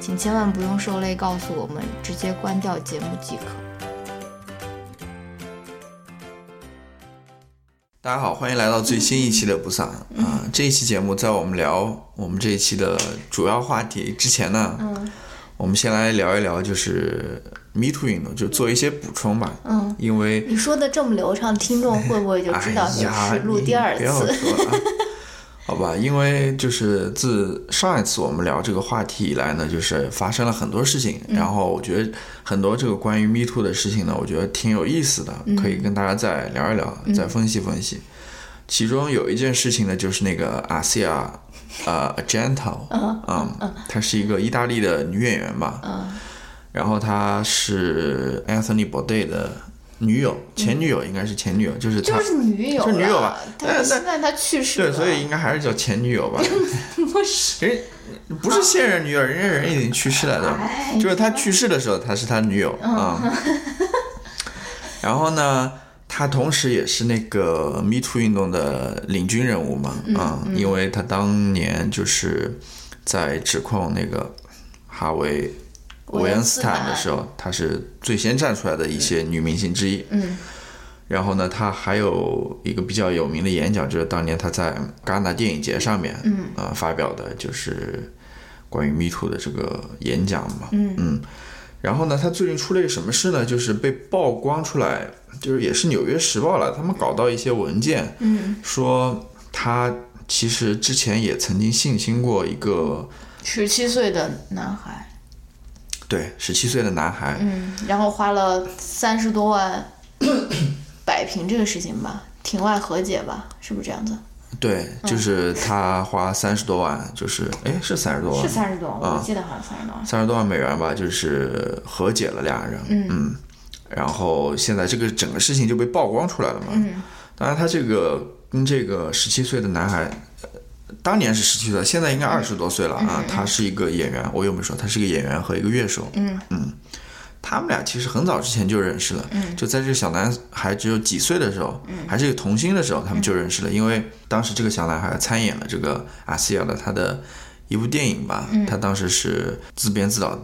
请千万不用受累告诉我们，直接关掉节目即可。大家好，欢迎来到最新一期的不散啊！这一期节目，在我们聊我们这一期的主要话题之前呢，嗯我们先来聊一聊就是 Me Too 运动，就做一些补充吧。嗯，因为你说的这么流畅，听众会不会就知道你是录第二你不要次？说了啊好吧，因为就是自上一次我们聊这个话题以来呢，就是发生了很多事情，嗯然后我觉得很多这个关于 Me Too 的事情呢，我觉得挺有意思的，嗯可以跟大家再聊一聊，再分析分析。其中有一件事情呢，就是那个阿西亚，呃，Argento，嗯，她是一个意大利的女演员吧，嗯然后她是 Anthony Bourdain 的女友，前女友应该是前女友，就是他就是女友，就是女友吧但是现在他去世对，所以应该还是叫前女友吧。不是，人不是现任女友，人家人已经去世了的，哎就是他去世的时候，她是他女友啊。然后呢，他同时也是那个 Me Too 运动的领军人物嘛，啊，因为他当年就是在指控那个哈维。韦恩斯坦的时候，她是最先站出来的一些女明星之一。嗯。然后呢，她还有一个比较有名的演讲，就是当年她在戛纳电影节上面，嗯，呃，发表的就是关于 Me Too 的这个演讲嘛，嗯。然后呢，她最近出了一个什么事呢？就是被曝光出来，就是也是《纽约时报》了，他们搞到一些文件，嗯，说他其实之前也曾经性侵过一个十七岁的男孩，对十七岁的男孩，嗯，然后花了三十多万摆平这个事情吧，庭外和解吧，是不是这样子？对，就是他花三十多万，就是哎是三十多万是，三十多，啊我记得好像三十多万。三十多万美元吧，就是和解了俩人，嗯然后现在这个整个事情就被曝光出来了嘛。嗯当然，他这个跟这个十七岁的男孩，呃当年是十七岁，现在应该二十多岁了啊。他是一个演员，我有没有说他是个演员和一个乐手？嗯他们俩其实很早之前就认识了，嗯就在这个小男孩只有几岁的时候，还是一个童星的时候，他们就认识了。因为当时这个小男孩参演了这个阿西亚的他的一部电影吧，他当时是自编自导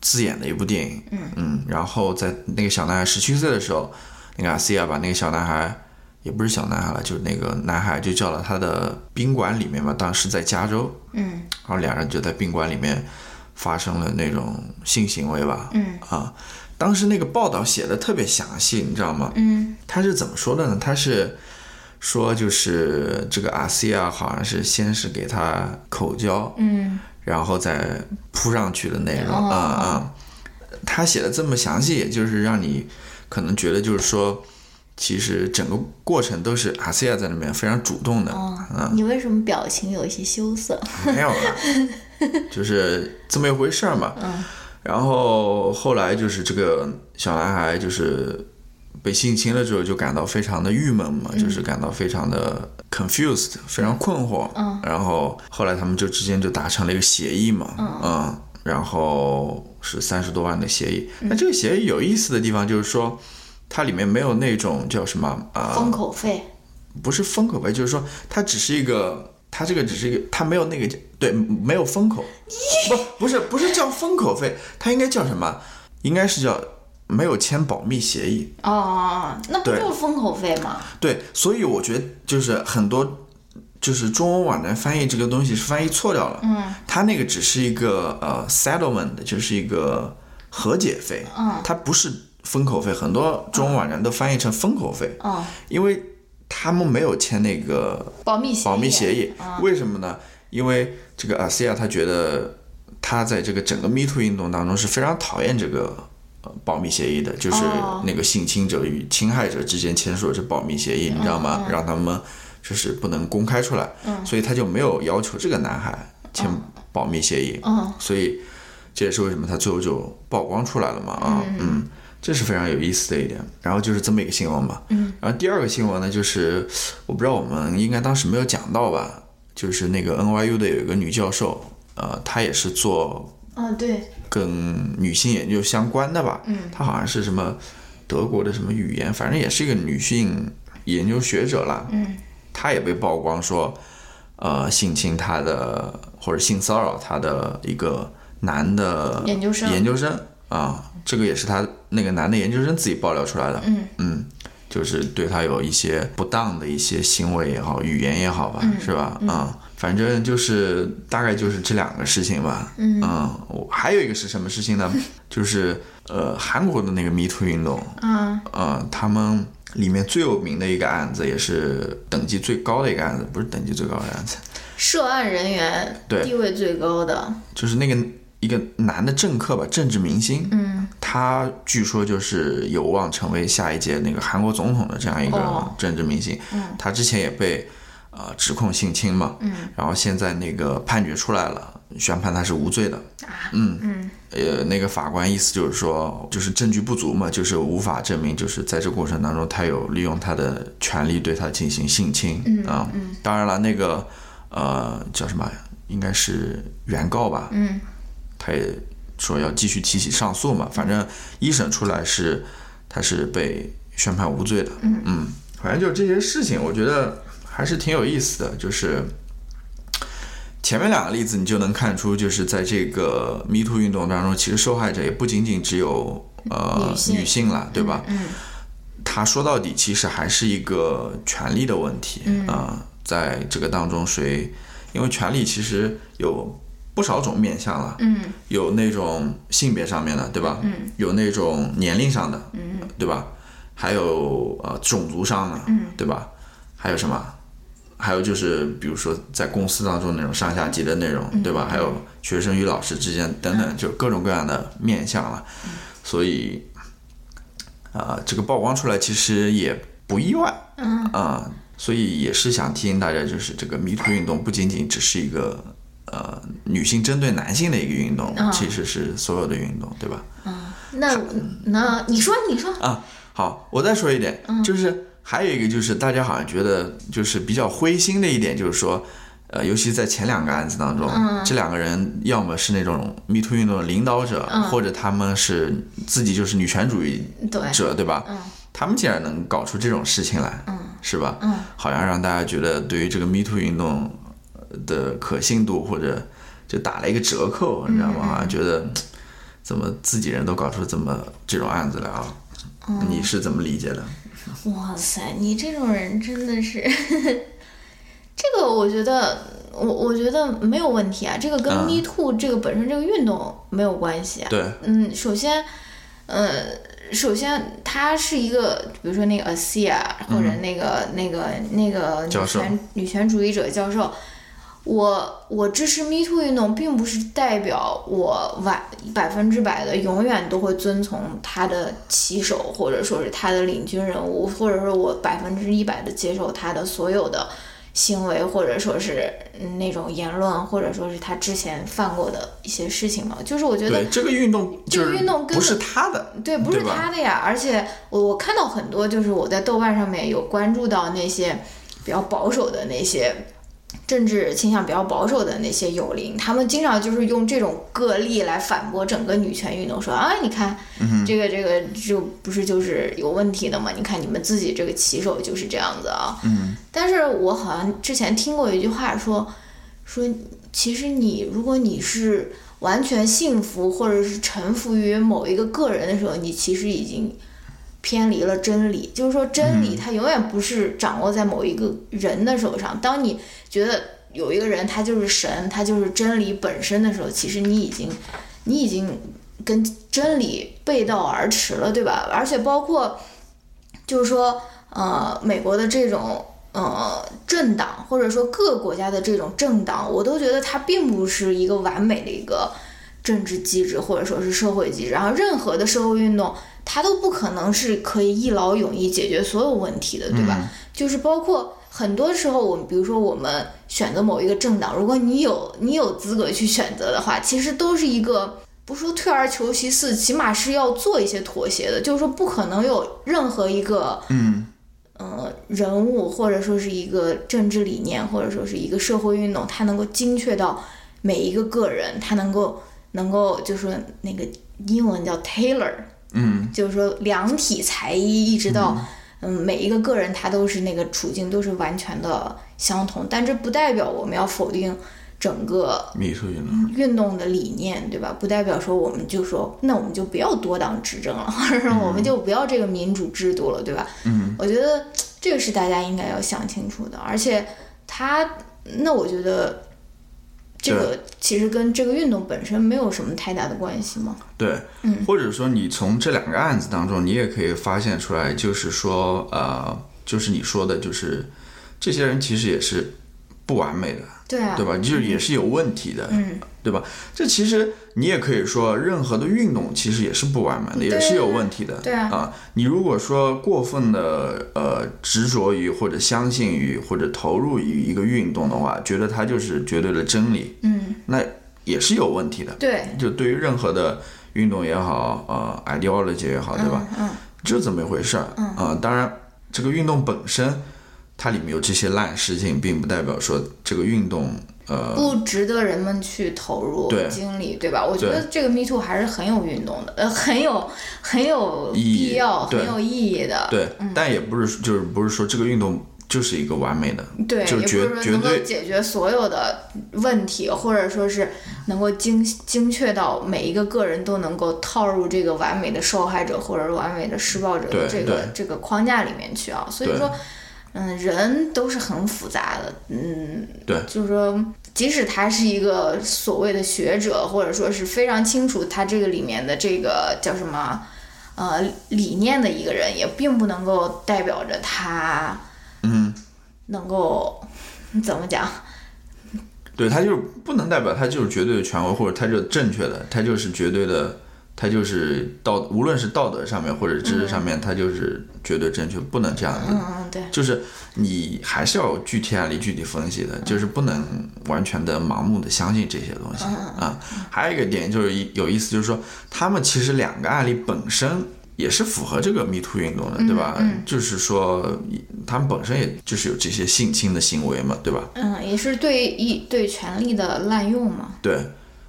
自演的一部电影，嗯然后在那个小男孩十七岁的时候，那个阿西亚把那个小男孩。也不是小男孩了，就是那个男孩就叫到他的宾馆里面嘛，当时在加州，嗯。然后两人就在宾馆里面发生了那种性行为吧，嗯。啊，当时那个报道写的特别详细，你知道吗？嗯。他是怎么说的呢？他是说就是这个阿西亚好像是先是给他口交，嗯。然后再扑上去的内容哦。啊啊，他写的这么详细，也就是让你可能觉得就是说。其实整个过程都是阿西亚在那边非常主动的，哦，你为什么表情有一些羞涩？没有了，就是这么一回事儿嘛。嗯然后后来就是这个小男孩就是被性侵了之后，就感到非常的郁闷嘛，就是感到非常的 confused，非常困惑。嗯然后后来他们就之间就达成了一个协议嘛，嗯，然后是三十多万的协议。那这个协议有意思的地方就是说，它里面没有那种叫什么啊、封口费。不是封口费，就是说它只是一个，它这个只是一个，它没有那个对，没有封口，不不是不是叫封口费，它应该叫什么？应该是叫没有签保密协议。哦，那不就是封口费吗？对，所以我觉得就是很多就是中文网站翻译这个东西是翻译错掉了。嗯，它那个只是一个呃 settlement，就是一个和解费。嗯，它不是封口费，很多中文网站都翻译成封口费，哦，因为他们没有签那个保密协议，保密协议，为什么呢？因为这个阿西亚他觉得他在这个整个 Me Too 运动当中是非常讨厌这个呃保密协议的，就是哦。那个性侵者与侵害者之间签署的这保密协议，你知道吗？让他们就是不能公开出来，所以他就没有要求这个男孩签保密协议，嗯。所以这也是为什么他最后就曝光出来了嘛啊，嗯。这是非常有意思的一点，然后就是这么一个新闻吧。嗯，然后第二个新闻呢，就是我不知道我们应该当时没有讲到吧，就是那个 NYU 的有一个女教授，呃，她也是做嗯，对，跟女性研究相关的吧。嗯，她好像是什么德国的什么语言，反正也是一个女性研究学者啦。嗯，她也被曝光说，呃，性侵她的或者性骚扰她的一个男的研究生。研究生。啊，这个也是她那个男的研究生自己爆料出来的。嗯嗯就是对他有一些不当的一些行为也好，语言也好吧，是吧？啊、反正就是大概就是这两个事情吧。嗯，我还有一个是什么事情呢？就是呃，韩国的那个 Me Too 运动，嗯呃，他们里面最有名的一个案子，也是等级最高的一个案子，不是等级最高的案子，涉案人员对地位最高的，就是那个一个男的政客吧，政治明星，嗯。他据说就是有望成为下一届那个韩国总统的这样一个哦。政治明星。他之前也被呃指控性侵嘛，然后现在那个判决出来了，宣判他是无罪的。嗯。嗯。呃，那个法官意思就是说，就是证据不足嘛，就是无法证明，就是在这过程当中他有利用他的权利对他进行性侵啊、当然了，那个呃叫什么，应该是原告吧，嗯他也说要继续提起上诉嘛，反正一审出来是他是被宣判无罪的。嗯反正就这些事情，我觉得还是挺有意思的。就是前面两个例子，你就能看出，就是在这个 Me Too 运动当中，其实受害者也不仅仅只有呃女性了，对吧？嗯他说到底其实还是一个权利的问题啊、在这个当中谁，因为权利其实有不少种面相了，嗯有那种性别上面的，对吧？嗯，有那种年龄上的，嗯对吧？还有呃种族上的，嗯，对吧？还有什么？还有就是比如说在公司当中那种上下级的内容，嗯对吧？还有学生与老师之间等等，就各种各样的面相了。嗯所以，啊、这个曝光出来其实也不意外，嗯啊、所以也是想提醒大家，就是这个迷途运动不仅仅只是一个呃女性针对男性的一个运动，啊。其实是所有的运动，对吧？那那你说你说，啊，好，我再说一点，就是还有一个就是大家好像觉得就是比较灰心的一点，就是说，呃，尤其在前两个案子当中，这两个人要么是那种 Me Too 运动的领导者，或者他们是自己就是女权主义对，者，对吧？嗯。他们竟然能搞出这种事情来，嗯。是吧？嗯。好像让大家觉得对于这个 Me Too 运动的可信度或者就打了一个折扣，你知道吗？好像觉得怎么自己人都搞出这么这种案子来啊？你是怎么理解的？哇塞，你这种人真的是，这个我觉得，我我觉得没有问题啊，这个跟嗯 Me Too 这个本身这个运动没有关系啊。对，嗯，首先，呃，首先他是一个，比如说那个 Asia 或者那个、那个那个女权女权主义者教授，我我支持 Me Too 运动，并不是代表我完百分之百的永远都会遵从他的旗手，或者说是他的领军人物，或者说我百分之一百的接受他的所有的行为，或者说是嗯那种言论，或者说是他之前犯过的一些事情嘛。就是我觉得，这个运动这个运动根不是他的，对，不是他的呀。而且我我看到很多，就是我在豆瓣上面有关注到那些比较保守的那些政治倾向比较保守的那些友邻，他们经常就是用这种个例来反驳整个女权运动，说啊，你看、这个这个就不是就是有问题的嘛？你看你们自己这个旗手就是这样子啊。嗯，但是我好像之前听过一句话说，说其实你如果你是完全信服或者是臣服于某一个个人的时候，你其实已经偏离了真理。就是说，真理它永远不是掌握在某一个人的手上。当你觉得有一个人他就是神，他就是真理本身的时候，其实你已经你已经跟真理背道而驰了，对吧？而且包括就是说，呃，美国的这种呃政党，或者说各个国家的这种政党，我都觉得它并不是一个完美的一个政治机制，或者说是社会机制。然后任何的社会运动，它都不可能是可以一劳永逸解决所有问题的，对吧？就是包括很多时候，我们比如说我们选择某一个政党，如果你有你有资格去选择的话，其实都是一个。不说退而求其次，起码是要做一些妥协的。就是说，不可能有任何一个，嗯，呃，人物或者说是一个政治理念，或者说是一个社会运动，它能够精确到每一个个人，它能够能够，就是说那个英文叫 tailor，嗯，就是说量体裁衣，一直到嗯每一个个人，他都是那个处境都是完全的相同。但这不代表我们要否定。整个运动运动的理念，对吧？不代表说我们就说，那我们就不要多党执政了，或者说我们就不要这个民主制度了，对吧？嗯，我觉得这个是大家应该要想清楚的。而且他，那我觉得这个其实跟这个运动本身没有什么太大的关系吗。对，嗯，或者说你从这两个案子当中，你也可以发现出来，就是说，呃，就是你说的，就是这些人其实也是不完美的。对啊，对吧？就是也是有问题的，嗯，对吧？这其实你也可以说，任何的运动其实也是不完美的，也是有问题的，对啊。啊，你如果说过分的呃执着于或者相信于或者投入于一个运动的话，觉得它就是绝对的真理，嗯，那也是有问题的。对，就对于任何的运动也好，呃，ideology 也好，对吧？嗯，就这么一回事儿。嗯，啊，当然这个运动本身。它里面有这些烂事情，并不代表说这个运动呃不值得人们去投入精力，对吧？我觉得这个 Me Too 还是很有运动的，呃，很有很有必要、很有意义的。对，但也不是就是不是说这个运动就是一个完美的，对，就绝绝对解决所有的问题，或者说是能够精精确到每一个个人都能够套入这个完美的受害者或者是完美的施暴者的这个这个框架里面去啊。所以说。嗯，人都是很复杂的，嗯，对，就是说，即使他是一个所谓的学者，或者说是非常清楚他这个里面的这个叫什么，呃，理念的一个人，也并不能够代表着他，嗯，能够怎么讲？对他就是不能代表他就是绝对的权威，或者他就是正确的，他就是绝对的。他就是道，无论是道德上面或者知识上面，他就是绝对正确，不能这样子。嗯嗯，对。就是你还是要具体案例具体分析的，就是不能完全的盲目的相信这些东西啊。还有一个点就是有意思，就是说他们其实两个案例本身也是符合这个 Me Too 运动的，对吧？就是说他们本身也就是有这些性侵的行为嘛，对吧？嗯，也是对一对权力的滥用嘛。对，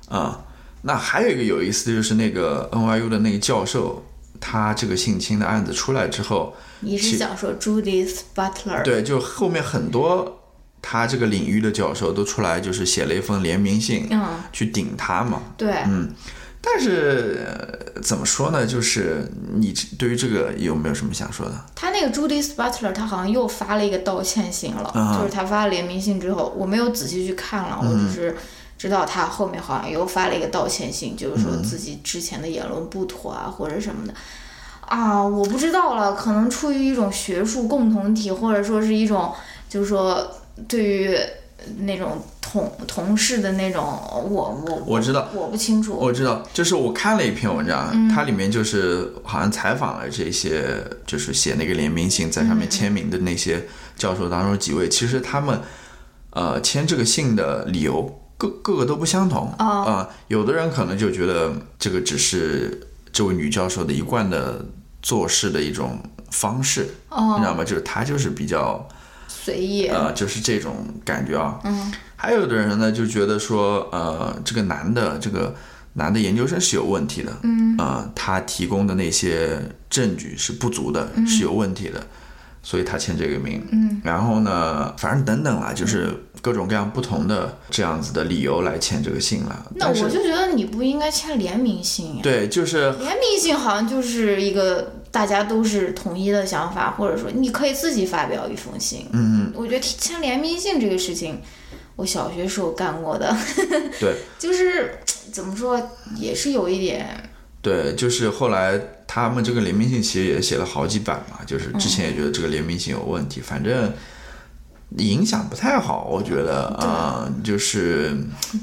啊。那还有一个有意思的就是那个 NYU 的那个教授，他这个性侵的案子出来之后，你是想说 Judith Butler？对，就后面很多他这个领域的教授都出来，就是写了一封联名信，嗯，去顶他嘛。对，嗯，但是怎么说呢？就是你对于这个有没有什么想说的？他那个 Judith Butler，他好像又发了一个道歉信了，就是他发了联名信之后，我没有仔细去看了，我只是。知道他后面好像又发了一个道歉信，就是说自己之前的言论不妥啊，或者什么的，啊，我不知道了，可能出于一种学术共同体，或者说是一种，就是说对于那种同同事的那种，我我我知道，我不清楚，我知道，就是我看了一篇文章，它里面就是好像采访了这些，就是写那个联名信在上面签名的那些教授当中几位，其实他们呃签这个信的理由。各各个都不相同啊，有的人可能就觉得这个只是这位女教授的一贯的做事的一种方式，你知道吗？就是她就是比较随意，呃，就是这种感觉啊。嗯，还有的人呢就觉得说，呃，这个男的这个男的研究生是有问题的，嗯，啊，他提供的那些证据是不足的，是有问题的。所以他签这个名，嗯，然后呢，反正等等啦，就是各种各样不同的这样子的理由来签这个信了。那我就觉得你不应该签联名信呀。对，就是联名信好像就是一个大家都是统一的想法，或者说你可以自己发表一封信。嗯嗯，我觉得签联名信这个事情，我小学时候干过的。对，就是怎么说，也是有一点。对，就是后来他们这个联名信其实也写了好几版嘛，就是之前也觉得这个联名信有问题，反正影响不太好，我觉得啊、就是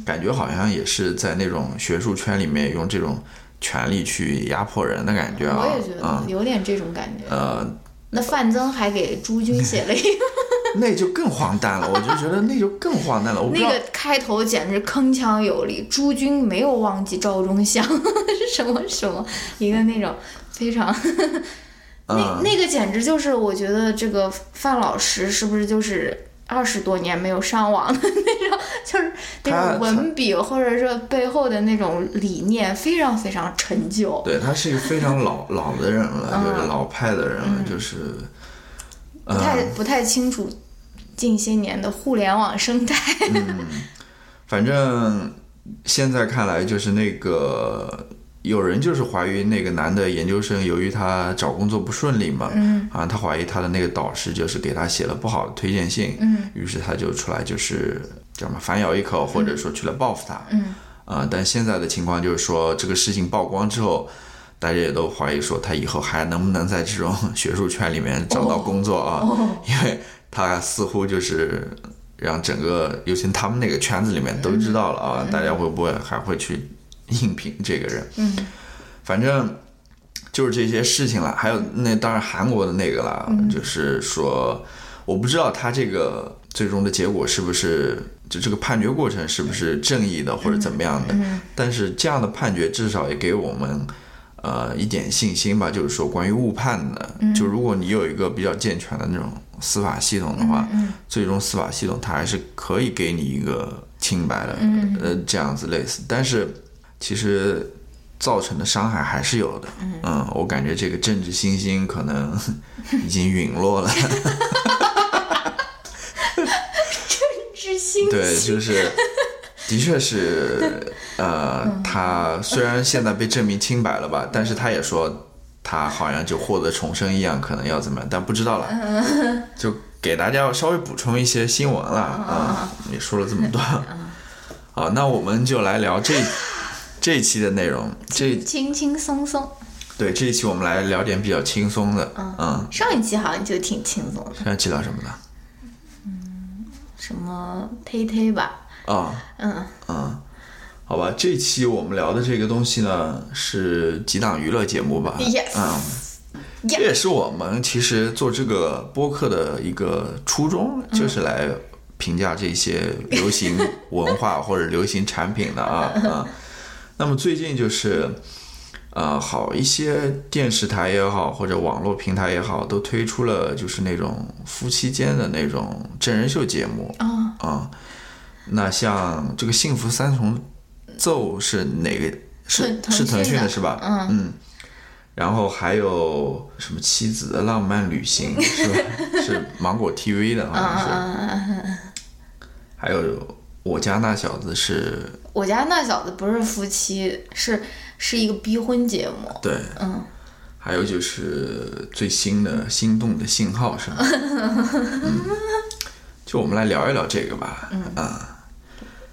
感觉好像也是在那种学术圈里面用这种权力去压迫人的感觉啊，我也觉啊。得有点这种感觉。呃，那范增还给朱军写了一个，那就更荒诞了，我就觉得那就更荒诞了，那个开头简直铿锵有力，朱军没有忘记赵忠祥 是什么什么一个那种非常。那嗯那个简直就是，我觉得这个范老师是不是就是二十多年没有上网的那种，就是那种文笔或者说背后的那种理念非常非常陈旧。对他是一个非常老 老的人了，就是老派的人了，就是不太不太清楚近些年的互联网生态。反正现在看来，就是那个有人就是怀疑那个男的研究生，由于他找工作不顺利嘛，嗯啊，他怀疑他的那个导师就是给他写了不好的推荐信，嗯于是他就出来就是叫什么反咬一口，或者说去了报复他，嗯啊，但现在的情况就是说，这个事情曝光之后。大家也都怀疑说他以后还能不能在这种学术圈里面找到工作啊？哦因为他似乎就是让整个，尤其他们那个圈子里面都知道了啊，大家会不会还会去 应聘这个人？嗯反正就是这些事情了。还有那当然韩国的那个啦，就是说我不知道他这个最终的结果是不是就这个判决过程是不是正义的或者怎么样的，但是这样的判决至少也给我们。呃，一点信心吧，就是说关于误判的，就如果你有一个比较健全的那种司法系统的话，最终司法系统它还是可以给你一个清白的，呃，这样子类似。但是其实造成的伤害还是有的，嗯，我感觉这个政治新星可能 已经陨落了，知心对，就是。的确是，呃，他虽然现在被证明清白了吧，但是他也说他好像就获得重生一样，可能要怎么样，但不知道了。就给大家稍微补充一些新闻了啊，也说了这么多，好，那我们就来聊这这一期的内容。这轻轻松松。对这一期我们来聊点比较轻松的，嗯，上一期好像就挺轻松的，现在记到什么呢？什么推推吧，啊、嗯。嗯，好吧，这期我们聊的这个东西呢是几档娱乐节目吧？Yes 嗯，这也是我们其实做这个播客的一个初衷，就是来评价这些流行文化或者流行产品的啊 啊。那么最近就是。呃，好一些电视台也好，或者网络平台也好，都推出了就是那种夫妻间的那种真人秀节目啊啊、那像这个《幸福三重奏》是哪个？是腾是腾腾讯的是吧？嗯然后还有什么《妻子的浪漫旅行》是吧？是芒果 TV 的，好像是。嗯，还有我家那小子是，我家那小子不是夫妻，是是一个逼婚节目。对，嗯，还有就是最新的《心动的信号》是吗？嗯，就我们来聊一聊这个吧。嗯啊，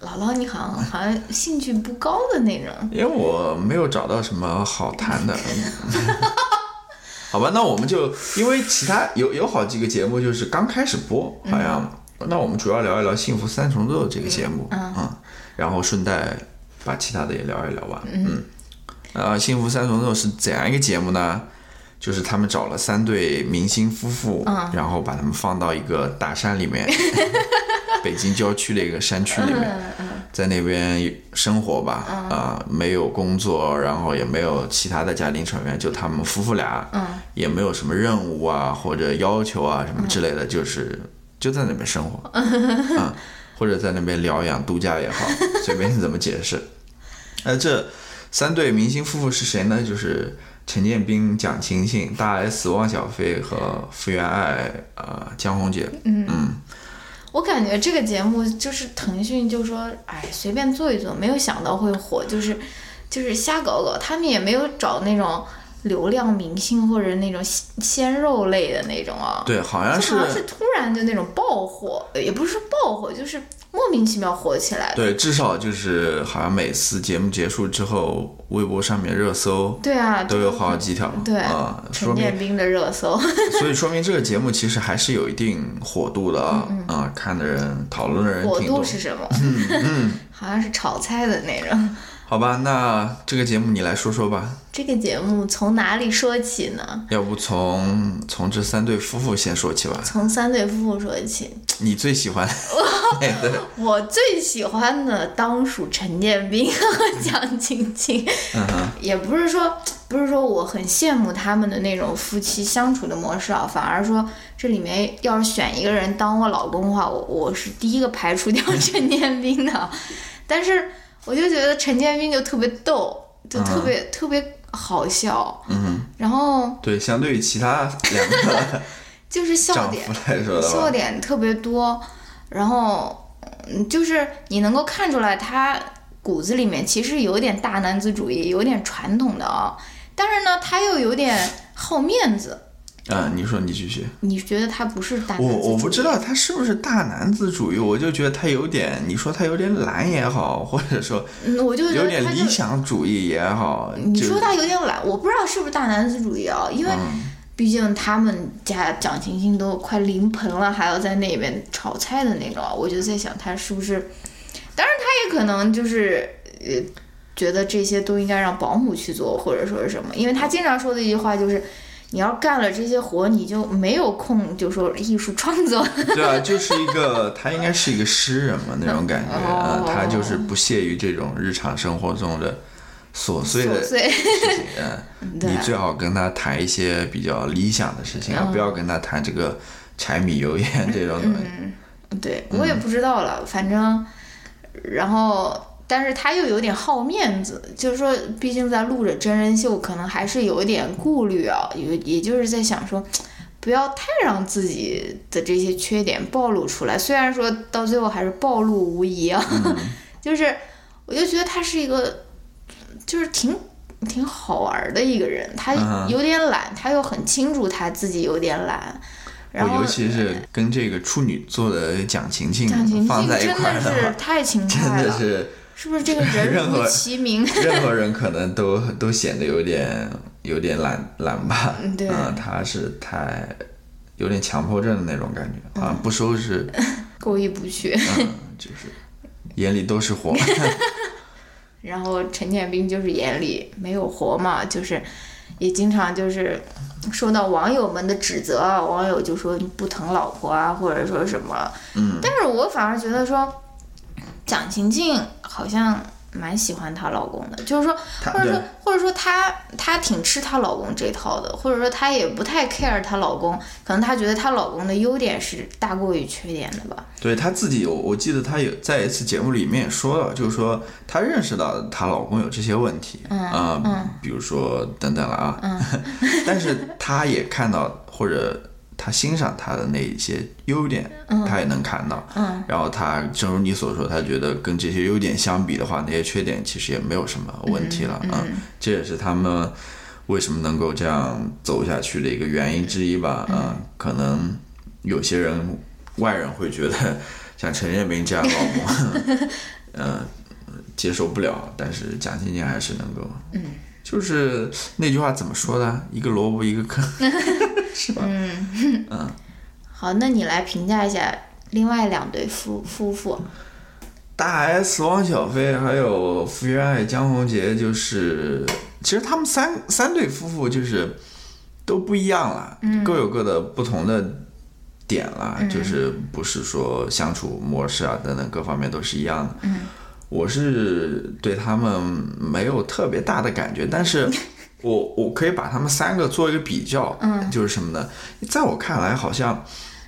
姥姥，你好像好像兴趣不高的那种。因为我没有找到什么好谈的。好吧，那我们就因为其他有有好几个节目就是刚开始播，好像、那我们主要聊一聊《幸福三重奏》这个节目，嗯，然后顺带把其他的也聊一聊吧，嗯，呃，《幸福三重奏》是怎样一个节目呢？就是他们找了三对明星夫妇，然后把他们放到一个大山里面，北京郊区的一个山区里面，在那边生活吧，啊、没有工作，然后也没有其他的家庭成员，就他们夫妇俩，也没有什么任务啊或者要求啊什么之类的，就是就在那边生活，啊，或者在那边疗养度假也好，随便你怎么解释。那，这三对明星夫妇是谁呢？就是陈建斌、蒋勤勤、大 S、汪小菲和福原爱，呃，江宏杰。嗯我感觉这个节目就是腾讯就说，哎，随便做一做，没有想到会火，就是就是瞎搞搞。他们也没有找那种流量明星或者那种鲜鲜肉类的那种啊。对，好像是好像是突然就那种爆火，呃也不是说爆火，就是莫名其妙火起来的。对，至少就是好像每次节目结束之后，微博上面热搜对啊，都有好几条，对啊，陈建斌的热搜。所以说明这个节目其实还是有一定火度的啊，啊，看的人、讨论的人嗯火挺多度。是什么？嗯嗯，好像是炒菜的那种。好吧，那这个节目你来说说吧，这个节目从哪里说起呢？要不从从这三对夫妇先说起吧？从三对夫妇说起。你最喜欢？我最喜欢的当属陈建斌和 蒋勤勤。嗯哼，也不是说不是说我很羡慕他们的那种夫妻相处的模式啊，反而说这里面要是选一个人当我老公的话，我我是第一个排除掉 陈建斌的。但是我就觉得陈建斌就特别逗，就特别、特别好笑，嗯然后，对，相对于其他两个 就是笑点来说的笑，点特别多，然后嗯，就是你能够看出来他骨子里面其实有点大男子主义，有点传统的啊，但是呢，他又有点好面子。啊，你说你继续。你觉得他不是大男子我主义？我不知道他是不是大男子主义，我就觉得他有点，你说他有点懒也好，或者说嗯，我就有点理想主义也好，你说他有点懒，我不知道是不是大男子主义啊，因为嗯毕竟他们家蒋勤勤都快临盆了，还要在那边炒菜的那种，我就在想他是不是，当然他也可能就是呃觉得这些都应该让保姆去做，或者说是什么，因为他经常说的一句话就是。你要干了这些活，你就没有空，就说艺术创作。对啊，就是一个 他应该是一个诗人嘛那种感觉啊、哦他就是不屑于这种日常生活中的琐碎的事情，嗯，你最好跟他谈一些比较理想的事情，而不要跟他谈这个柴米油盐这种东西。对我也不知道了，反正，然后，但是他又有点好面子，就是说，毕竟在录着真人秀，可能还是有一点顾虑啊，也也就是在想说，不要太让自己的这些缺点暴露出来。虽然说到最后还是暴露无遗啊，就是我就觉得他是一个，就是挺。挺好玩的一个人，他有点懒，他又很清楚他自己有点懒，然后我尤其是跟这个处女座的蒋勤勤蒋勤勤放在一真的是块儿的是，太勤 快了，的是是不是这个人 如何其名？任何人可能都都显得有点有点懒懒吧。嗯对嗯，他是太有点强迫症的那种感觉，好像不收拾，过意不去。嗯，就是眼里都是活。然后陈建斌就是眼里没有活嘛，就是也经常就是受到网友们的指责啊，网友就说你不疼老婆啊，或者说什么。嗯，但是我反而觉得说，蒋勤勤好像蛮喜欢她老公的，就是说，或者说，或者说她她挺吃她老公这套的，或者说她也不太 care 她老公，可能她觉得她老公的优点是大过于缺点的吧。对她自己有，我记得她有在一次节目里面也说了，就是说她认识到她老公有这些问题，嗯啊、嗯比如说等等了啊，但是她也看到或者她欣赏他的那一些优点，他也能看到，嗯。然后他正如你所说，他觉得跟这些优点相比的话，那些缺点其实也没有什么问题了，嗯啊，这也是他们为什么能够这样走下去的一个原因之一吧，嗯。啊，可能有些人外人会觉得像陈建斌这样的老公，呃，接受不了，但是蒋勤勤还是能够，嗯，就是那句话怎么说的？一个萝卜一个坑，是吧？嗯嗯 好，那你来评价一下另外两对夫夫妇。大 S 汪小菲还有福原爱江宏杰，就是其实他们三三对夫妇就是都不一样了，各有各的不同的点啦，就是不是说相处模式啊等等各方面都是一样的。我是对他们没有特别大的感觉，但是我我可以把他们三个做一个比较，嗯，就是什么呢？在我看来，好像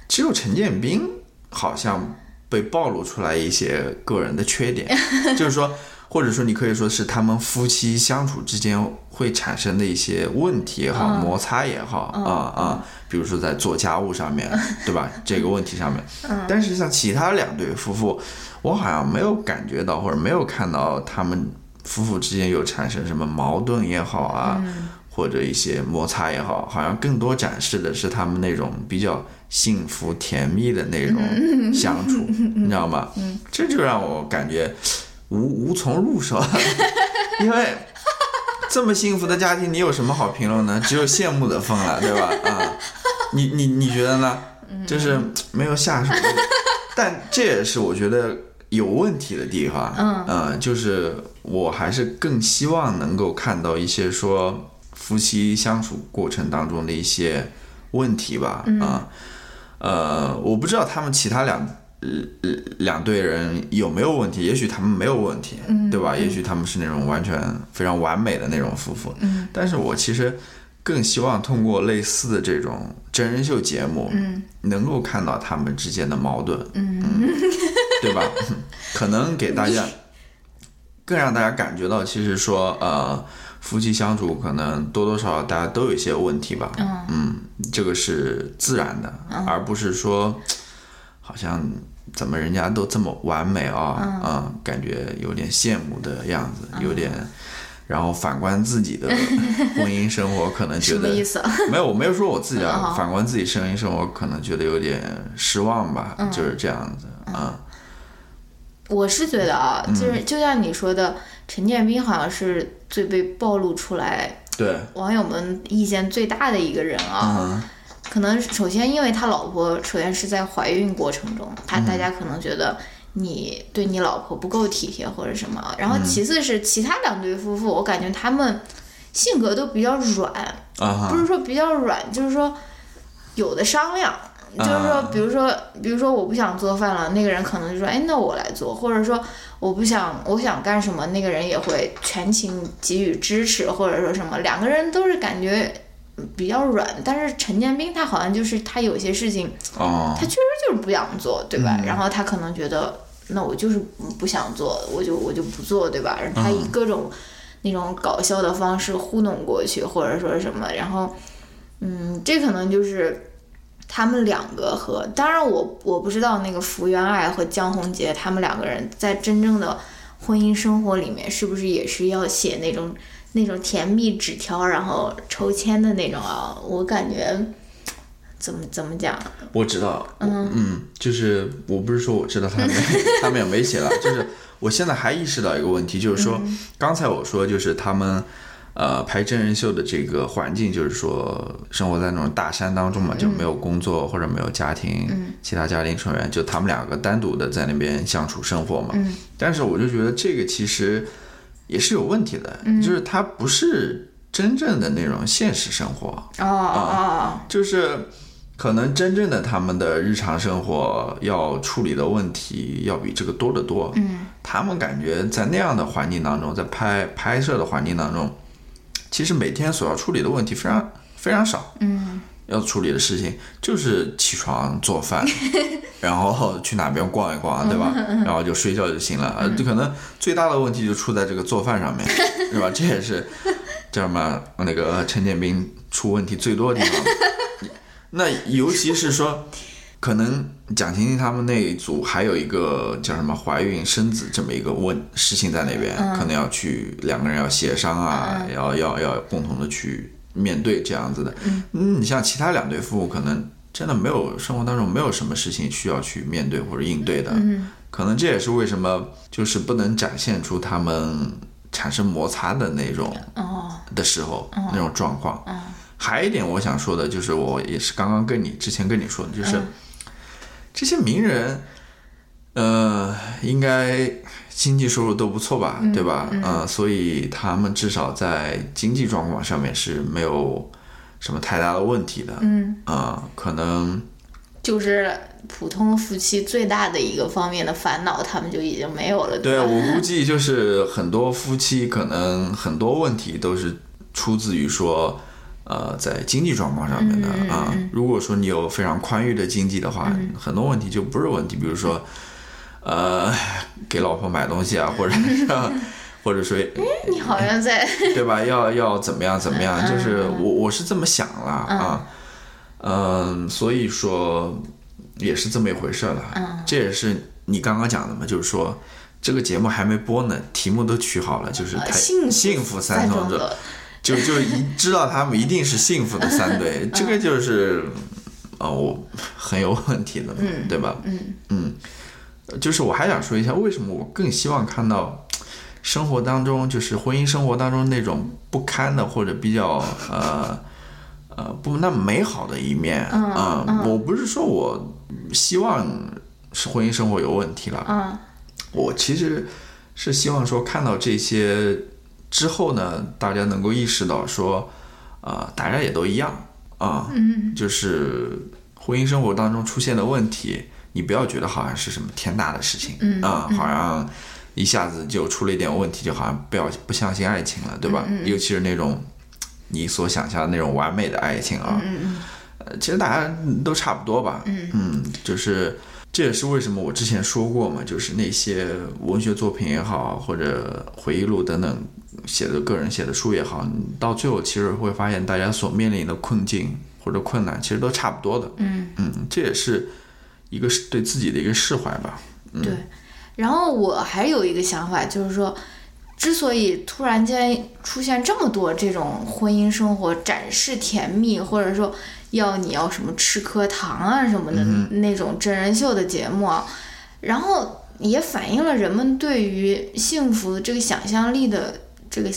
只有陈建斌好像被暴露出来一些个人的缺点，就是说，或者说你可以说是他们夫妻相处之间会产生的一些问题也好，摩擦也好，啊啊，比如说在做家务上面，对吧？这个问题上面，但是像其他两对夫妇，我好像没有感觉到或者没有看到他们夫妇之间有产生什么矛盾也好啊，或者一些摩擦也好，好像更多展示的是他们那种比较幸福甜蜜的那种相处，你知道吗？这就让我感觉无无从入手，因为这么幸福的家庭，你有什么好评论呢？只有羡慕的份了，对吧？啊，你你你觉得呢？就是没有下手，但这也是我觉得有问题的地方。嗯呃就是我还是更希望能够看到一些说夫妻相处过程当中的一些问题吧。啊、呃，我不知道他们其他两。呃两对人有没有问题？也许他们没有问题，对吧？也许他们是那种完全非常完美的那种夫妇。嗯但是我其实更希望通过类似的这种真人秀节目，嗯能够看到他们之间的矛盾，嗯对吧？可能给大家 更让大家感觉到，其实说呃，夫妻相处可能多多少少大家都有一些问题吧，嗯这个是自然的，而不是说好像怎么人家都这么完美啊，嗯，感觉有点羡慕的样子，有点。然后反观自己的 婚姻生活，可能觉得什么意思？没有，我没有说我自己啊嗯，反观自己婚姻生活，可能觉得有点失望吧，就是这样子啊。我是觉得啊，嗯。就是就像你说的，陈建斌好像是最被暴露出来对，网友们意见最大的一个人啊。嗯。可能首先因为他老婆首先是在怀孕过程中，他嗯。大家可能觉得你对你老婆不够体贴或者什么，然后嗯其次是其他两对夫妇，我感觉他们性格都比较软，不是说比较软，就是说有的商量。就是说啊，比如说，比如说我不想做饭了，那个人可能就说，哎，那我来做，或者说我不想，我想干什么，那个人也会全情给予支持，或者说什么，两个人都是感觉比较软。但是陈建斌他好像就是他有些事情，哦他，确实就是不想做，对吧？然后他可能觉得，那我就是不想做，我就我就不做，对吧？他以各种那种搞笑的方式糊弄过去，或者说什么，然后，嗯，这可能就是他们两个和，当然我我不知道那个福原爱和江宏杰他们两个人在真正的婚姻生活里面是不是也是要写那种那种甜蜜纸条，然后抽签的那种啊？我感觉怎么怎么讲？我知道，嗯嗯，就是我不是说我知道他们 他们也没写了，就是我现在还意识到一个问题，就是说刚才我说就是他们。呃，拍真人秀的这个环境，就是说生活在那种大山当中嘛，就没有工作或者没有家庭，其他家庭成员，就他们两个单独的在那边相处生活嘛。嗯。但是我就觉得这个其实也是有问题的，就是它不是真正的那种现实生活，哦哦。就是可能真正的他们的日常生活要处理的问题要比这个多得多。嗯，他们感觉在那样的环境当中，在拍拍摄的环境当中，其实每天所要处理的问题非常非常少。嗯要处理的事情就是起床做饭，然后去哪边逛一逛，对吧？然后就睡觉就行了。呃，就可能最大的问题就出在这个做饭上面，是吧？这也是叫什么那个陈建斌出问题最多的地方。那尤其是说，可能蒋勤勤他们那一组还有一个叫什么怀孕生子这么一个问事情在那边，可能要去两个人要协商啊，要要要共同的去面对这样子的。嗯，你像其他两对夫妇，可能真的没有生活当中没有什么事情需要去面对或者应对的。嗯。可能这也是为什么就是不能展现出他们产生摩擦的那种哦。的时候、那种状况。还有一点我想说的就是，我也是刚刚跟你之前跟你说的，就是、这些名人，呃，应该经济收入都不错吧，对吧？呃，所以他们至少在经济状况上面是没有什么太大的问题的。嗯，啊、可能就是普通夫妻最大的一个方面的烦恼，他们就已经没有了。对吧我估计就是很多夫妻可能很多问题都是出自于说，呃，在经济状况上面的嗯啊。如果说你有非常宽裕的经济的话，很多问题就不是问题，比如说，呃，给老婆买东西啊，或者是或者说，你好像在 对吧？要要怎么样怎么样？就是我我是这么想了啊，嗯，所以说也是这么一回事了。这也是你刚刚讲的嘛，就是说这个节目还没播呢，题目都取好了，就是太呃幸福幸福三三重奏，就就一知道他们一定是幸福的三对，这个就是啊、我很有问题的，嗯对吧？嗯嗯，就是我还想说一下，为什么我更希望看到生活当中，就是婚姻生活当中那种不堪的或者比较呃呃不那么美好的一面嗯啊、嗯我不是说我希望是婚姻生活有问题了，嗯我其实是希望说看到这些之后呢，大家能够意识到说，呃，大家也都一样啊，嗯。就是婚姻生活当中出现的问题，你不要觉得好像是什么天大的事情，嗯啊，好像一下子就出了一点问题，就好像不要不相信爱情了，对吧？嗯尤其是那种你所想象的那种完美的爱情啊，嗯呃，其实大家都差不多吧，嗯就是这也是为什么我之前说过嘛，就是那些文学作品也好，或者回忆录等等写的个人写的书也好，你到最后其实会发现大家所面临的困境或者困难其实都差不多的，嗯嗯，这也是一个是对自己的一个释怀吧，对。然后我还有一个想法，就是说，之所以突然间出现这么多这种婚姻生活展示甜蜜，或者说要你要什么吃颗糖啊什么的、那种真人秀的节目啊，然后也反映了人们对于幸福这个想象力的这个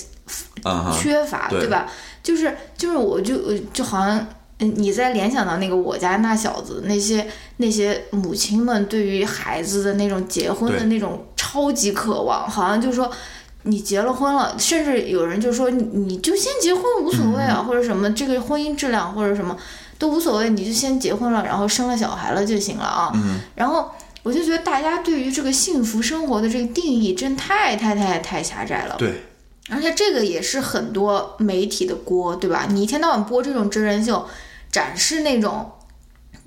缺乏，对对吧？就是就是，我就呃就好像。嗯，你在联想到那个我家那小子，那些那些母亲们对于孩子的那种结婚的那种超级渴望，好像就说你结了婚了，甚至有人就说你你就先结婚无所谓啊，或者什么这个婚姻质量或者什么都无所谓，你就先结婚了，然后生了小孩了就行了啊。嗯然后我就觉得大家对于这个幸福生活的这个定义真太太太太狭窄了。对，而且这个也是很多媒体的锅，对吧？你一天到晚播这种真人秀，展示那种，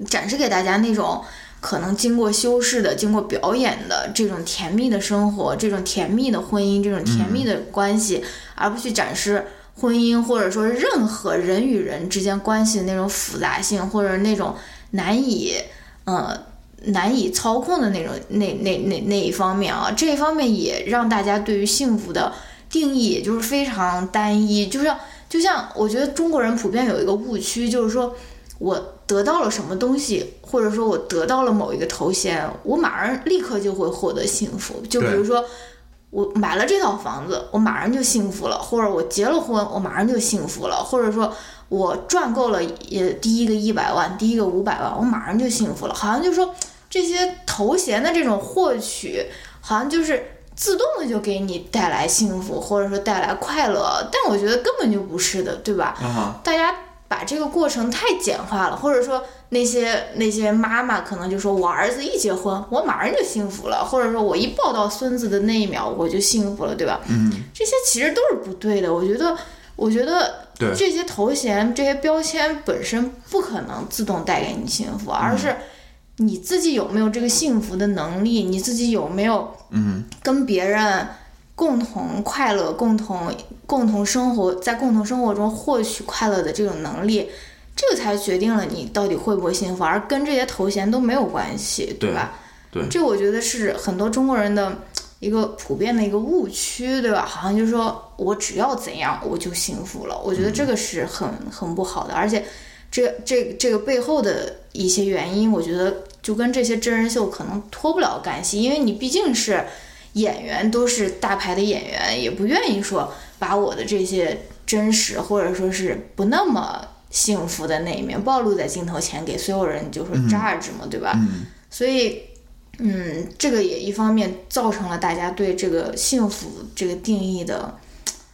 展示给大家那种可能经过修饰的、经过表演的这种甜蜜的生活、这种甜蜜的婚姻、这种甜蜜的关系，而不去展示婚姻或者说任何人与人之间关系的那种复杂性，或者那种难以，呃。难以操控的那种那那那那一方面啊，这一方面也让大家对于幸福的定义也就是非常单一，就像就像我觉得中国人普遍有一个误区，就是说我得到了什么东西，或者说我得到了某一个头衔，我马上立刻就会获得幸福。就比如说我买了这套房子，我马上就幸福了；或者我结了婚，我马上就幸福了；或者说我赚够了也第一个一百万，第一个五百万，我马上就幸福了。好像就说这些头衔的这种获取，好像就是。自动的就给你带来幸福，或者说带来快乐，但我觉得根本就不是的，对吧？啊哈，大家把这个过程太简化了，或者说那些那些妈妈可能就说，我儿子一结婚，我马上就幸福了，或者说我一抱到孙子的那一秒我就幸福了，对吧？嗯，这些其实都是不对的。我觉得，我觉得对这些头衔、这些标签本身不可能自动带给你幸福，而是你自己有没有这个幸福的能力，你自己有没有嗯。跟别人共同快乐、共同共同生活，在共同生活中获取快乐的这种能力，这个才决定了你到底会不会幸福，而跟这些头衔都没有关系，对吧？对。这我觉得是很多中国人的一个普遍的一个误区，对吧？好像就是说我只要怎样我就幸福了，我觉得这个是很很不好的，而且这这这个背后的一些原因，我觉得就跟这些真人秀可能脱不了干系，因为你毕竟是演员，都是大牌的演员，也不愿意说把我的这些真实或者说是不那么幸福的那一面暴露在镜头前，给所有人就是 judge 嘛，对吧？嗯所以，嗯，这个也一方面造成了大家对这个幸福这个定义的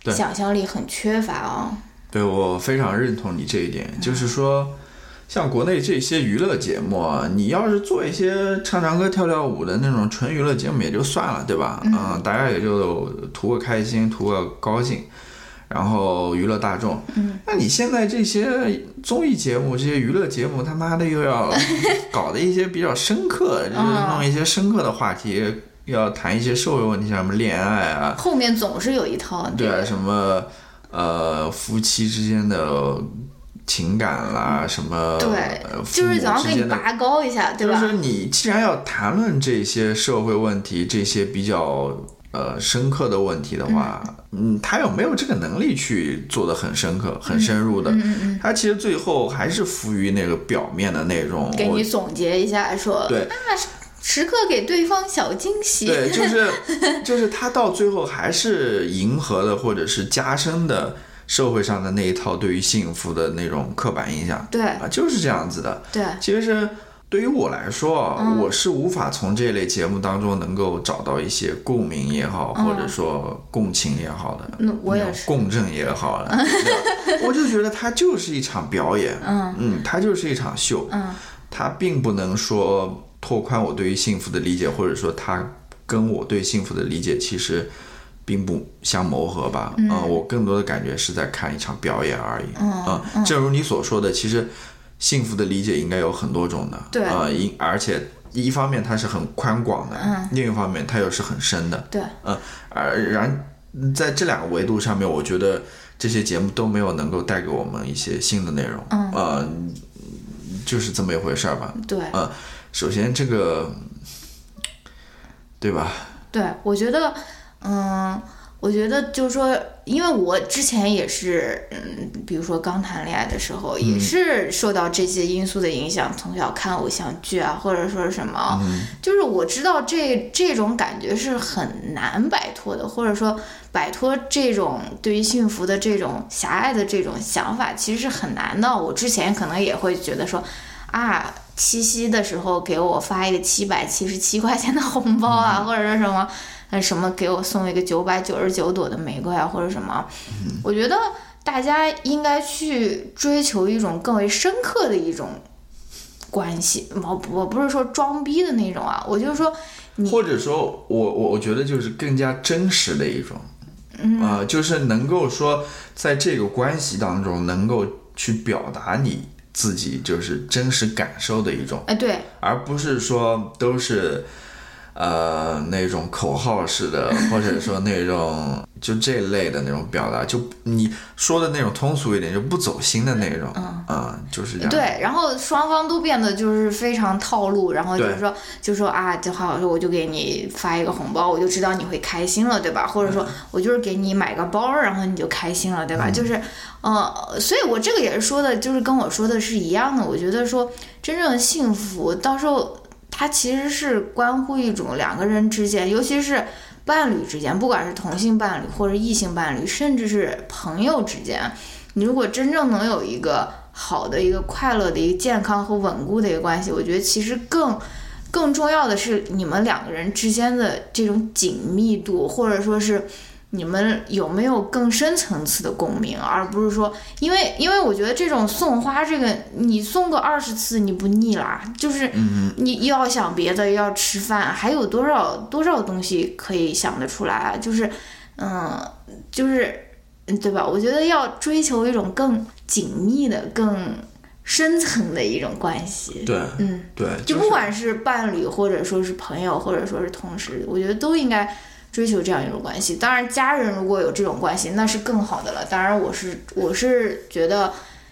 想象力很缺乏啊。对我非常认同你这一点，就是说，像国内这些娱乐节目啊，你要是做一些唱唱歌、跳跳舞的那种纯娱乐节目也就算了，对吧？嗯、大家也就图个开心，图个高兴，然后娱乐大众。嗯，那你现在这些综艺节目、这些娱乐节目，他妈的又要 搞的一些比较深刻，就是弄一些深刻的话题，要谈一些社会问题，像什么恋爱啊，后面总是有一套对啊，什么呃夫妻之间的情感啦，什么对就是想要。给你拔高一下，对吧？就是你既然要谈论这些社会问题，这些比较呃深刻的问题的话，嗯，他有没有这个能力去做的很深刻、很深入的？他其实最后还是浮于那个表面的内容。给你总结一下，说对，啊，时刻给对方小惊喜。对，就是 就是他到最后还是迎合的或者是加深的社会上的那一套对于幸福的那种刻板印象。对啊，就是这样子的。对，其实对于我来说我是无法从这类节目当中能够找到一些共鸣也好，嗯或者说共情也好的，那我共振也好了，我就觉得它就是一场表演，嗯嗯，它就是一场秀，嗯它并不能说拓宽我对于幸福的理解，或者说它跟我对幸福的理解其实并不相磨合吧。嗯、我更多的感觉是在看一场表演而已。嗯嗯正如你所说的，其实幸福的理解应该有很多种的。对啊，因、而且一方面它是很宽广的，嗯另一方面它又是很深的。对，嗯，而然在这两个维度上面，我觉得这些节目都没有能够带给我们一些新的内容。嗯呃，就是这么一回事儿吧。对呃，首先这个，对吧？对，我觉得，嗯，我觉得就是说，因为我之前也是，嗯，比如说刚谈恋爱的时候，也是受到这些因素的影响，从小看偶像剧啊，或者说什么，就是我知道这这种感觉是很难摆脱的，或者说摆脱这种对于幸福的这种狭隘的这种想法，其实是很难的。我之前可能也会觉得说，啊，七夕的时候给我发一个七百七十七块钱的红包啊，或者是什么，呃，什么给我送一个九百九十九朵的玫瑰啊，或者什么，我觉得大家应该去追求一种更为深刻的一种关系。我我不是说装逼的那种啊，我就是说，你或者说我我我觉得就是更加真实的一种，嗯、呃，就是能够说在这个关系当中能够去表达你自己就是真实感受的一种，哎，对，而不是说都是。呃，那种口号式的，或者说那种就这类的那种表达，就你说的那种通俗一点，就不走心的那种，嗯、就是这样。对，然后双方都变得就是非常套路，然后就是说，就说啊，就好说我就给你发一个红包，我就知道你会开心了，对吧？或者说我就是给你买个包，然后你就开心了，对吧？就是，呃，所以我这个也是说的，就是跟我说的是一样的。我觉得说真正的幸福，到时候它其实是关乎一种两个人之间，尤其是。伴侣之间，不管是同性伴侣或者异性伴侣，甚至是朋友之间，你如果真正能有一个好的、一个快乐的、一个健康和稳固的一个关系，我觉得其实更更重要的是你们两个人之间的这种紧密度，或者说是你们有没有更深层次的共鸣，而不是说，因为因为我觉得这种送花，这个你送个二十次你不腻啦，就是你又要想别的，要吃饭，还有多少多少东西可以想得出来啊？就是，嗯，就是，嗯对吧？我觉得要追求一种更紧密的、更深层的一种关系。对，嗯，对，就不管是伴侣，或者说是朋友，或者说是同事，我觉得都应该追求这样一种关系。当然，家人如果有这种关系，那是更好的了。当然，我是我是觉得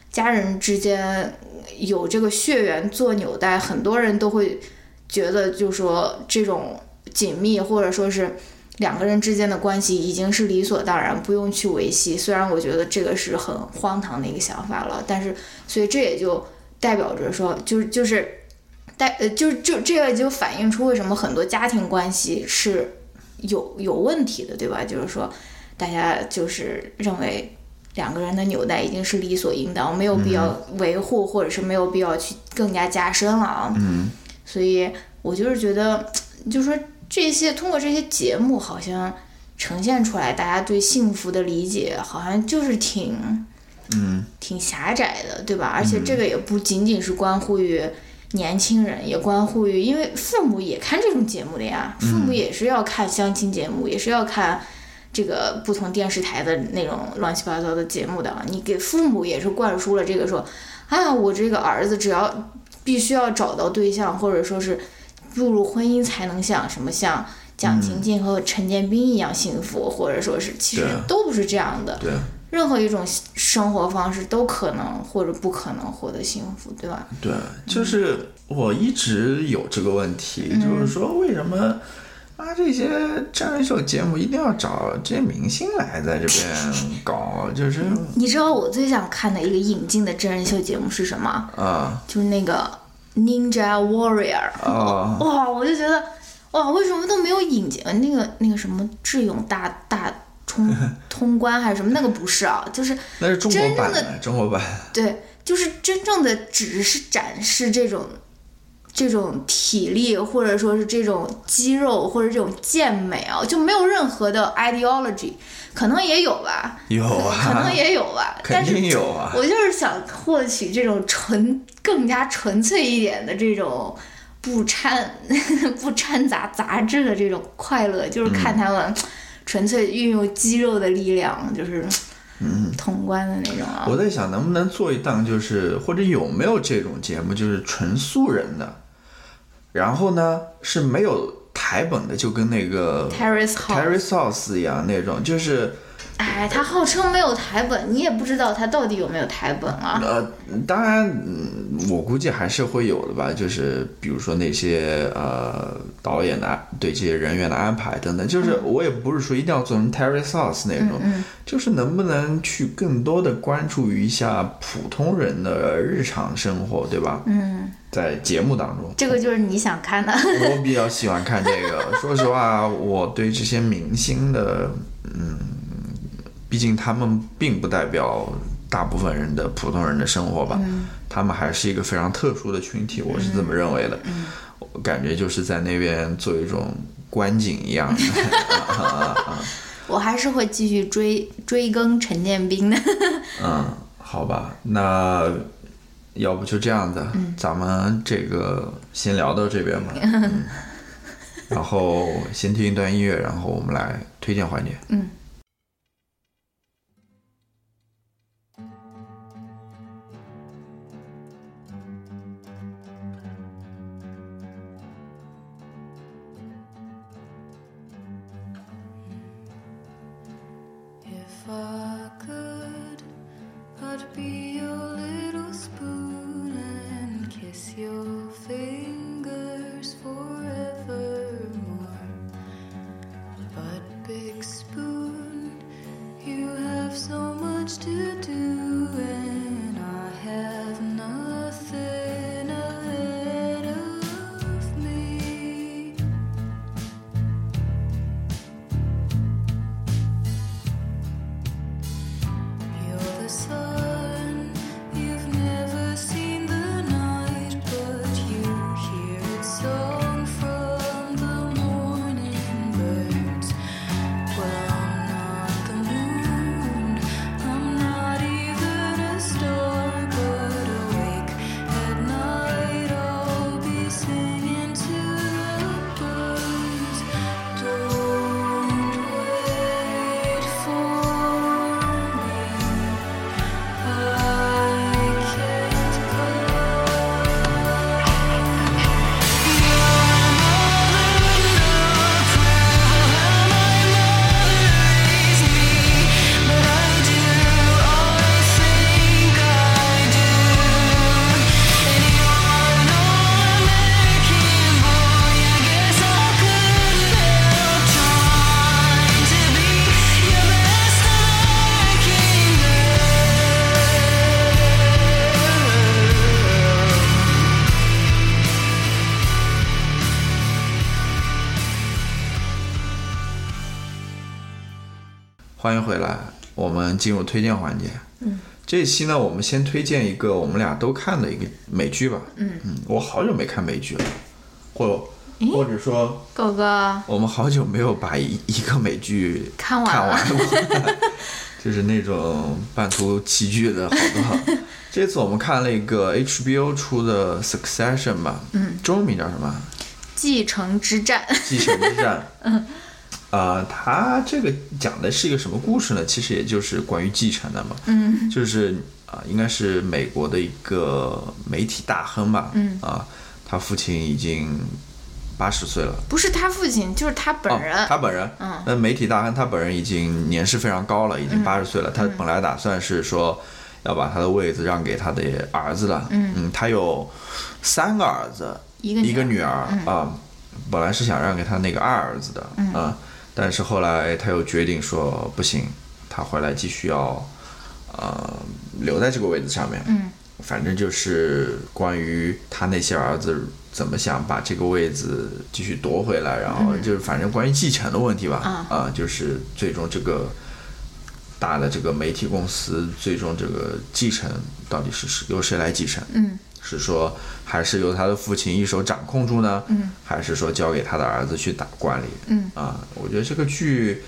家人之间有这个血缘做纽带，很多人都会觉得，就说这种紧密或者说是两个人之间的关系已经是理所当然，不用去维系。虽然我觉得这个是很荒唐的一个想法了，但是所以这也就代表着说，就是就是代呃就就这个就反映出为什么很多家庭关系是有有问题的，对吧？就是说大家就是认为。两个人的纽带已经是理所应当，没有必要维护，或者是没有必要去更加加深了啊。嗯，所以我就是觉得，就是说这些通过这些节目，好像呈现出来，大家对幸福的理解好像就是挺，嗯，挺狭窄的，对吧？而且这个也不仅仅是关乎于年轻人，也关乎于，因为父母也看这种节目的呀，父母也是要看相亲节目，也是要看。这个不同电视台的那种乱七八糟的节目的，你给父母也是灌输了这个说，啊，我这个儿子只要必须要找到对象，或者说是步入婚姻才能像什么像蒋勤勤和陈建斌一样幸福，或者说是其实都不是这样的。对，任何一种生活方式都可能或者不可能获得幸福，对吧？对，就是我一直有这个问题，就是说为什么啊，这些真人秀节目一定要找这些明星来在这边搞，就是你知道我最想看的一个引进的真人秀节目是什么？啊就是那个 Ninja Warrior。啊哇，我就觉得哇，为什么都没有引进呃那个那个什么智勇大大冲 通关还是什么？那个不是啊，就是那是中国版真正的中国版，对，就是真正的只是展示这种这种体力，或者说是这种肌肉或者这种健美啊，就没有任何的 ideology，可能也有吧，有啊，可能也有吧，肯但是定有啊。我就是想获取这种纯更加纯粹一点的这种不掺 不掺杂杂质的这种快乐，就是看他们纯粹运用肌肉的力量，就是嗯 通关的那种啊。我在想，能不能做一档，就是或者有没有这种节目，就是纯素人的，然后呢是没有台本的，就跟那个 Terrace Sauce 一样那种，就是哎，他号称没有台本，你也不知道他到底有没有台本啊。呃，当然，嗯，我估计还是会有的吧。就是比如说那些呃导演的对这些人员的安排等等，就是我也不是说一定要做成 Terry Sauce 那种，就是能不能去更多的关注于一下普通人的日常生活，对吧？嗯，在节目当中，这个就是你想看的。我比较喜欢看这个。说实话，我对这些明星的，嗯，毕竟他们并不代表大部分人的普通人的生活吧，他们还是一个非常特殊的群体，我是这么认为的。我感觉就是在那边做一种观景一样的。我还是会继续追追更陈建斌的。嗯，好吧，那要不就这样子，咱们这个先聊到这边吧。嗯然后先听一段音乐，然后我们来推荐环节。嗯。欢迎回来，我们进入推荐环节。嗯，这一期呢，我们先推荐一个我们俩都看的一个美剧吧。嗯嗯我好久没看美剧了，或或者说狗哥，我们好久没有把一一个美剧看完了看完过，就是那种半途弃剧的好多好。这次我们看了一个 HBO 出的《Succession》吧，嗯，中文名叫什么？继承之战。继承之战。嗯。啊，他这个讲的是一个什么故事呢？其实也就是关于继承的嘛。嗯。就是啊、应该是美国的一个媒体大亨吧。嗯。啊，他父亲已经八十岁了。不是他父亲，就是他本人。哦、他本人，嗯，那媒体大亨他本人已经年事非常高了，已经八十岁了。他本来打算是说要把他的位子让给他的儿子了，嗯他有三个儿子，一个一个女女儿啊、本来是想让给他那个二儿子的，嗯、但是后来他又决定说不行，他回来继续要呃留在这个位置上面，嗯，反正就是关于他那些儿子怎么想把这个位置继续夺回来，然后就是反正关于继承的问题吧，啊。啊、就是最终这个大的这个媒体公司最终这个继承到底是是由谁来继承？嗯是说还是由他的父亲一手掌控住呢？嗯，还是说交给他的儿子去打管理？嗯啊，我觉得这个剧，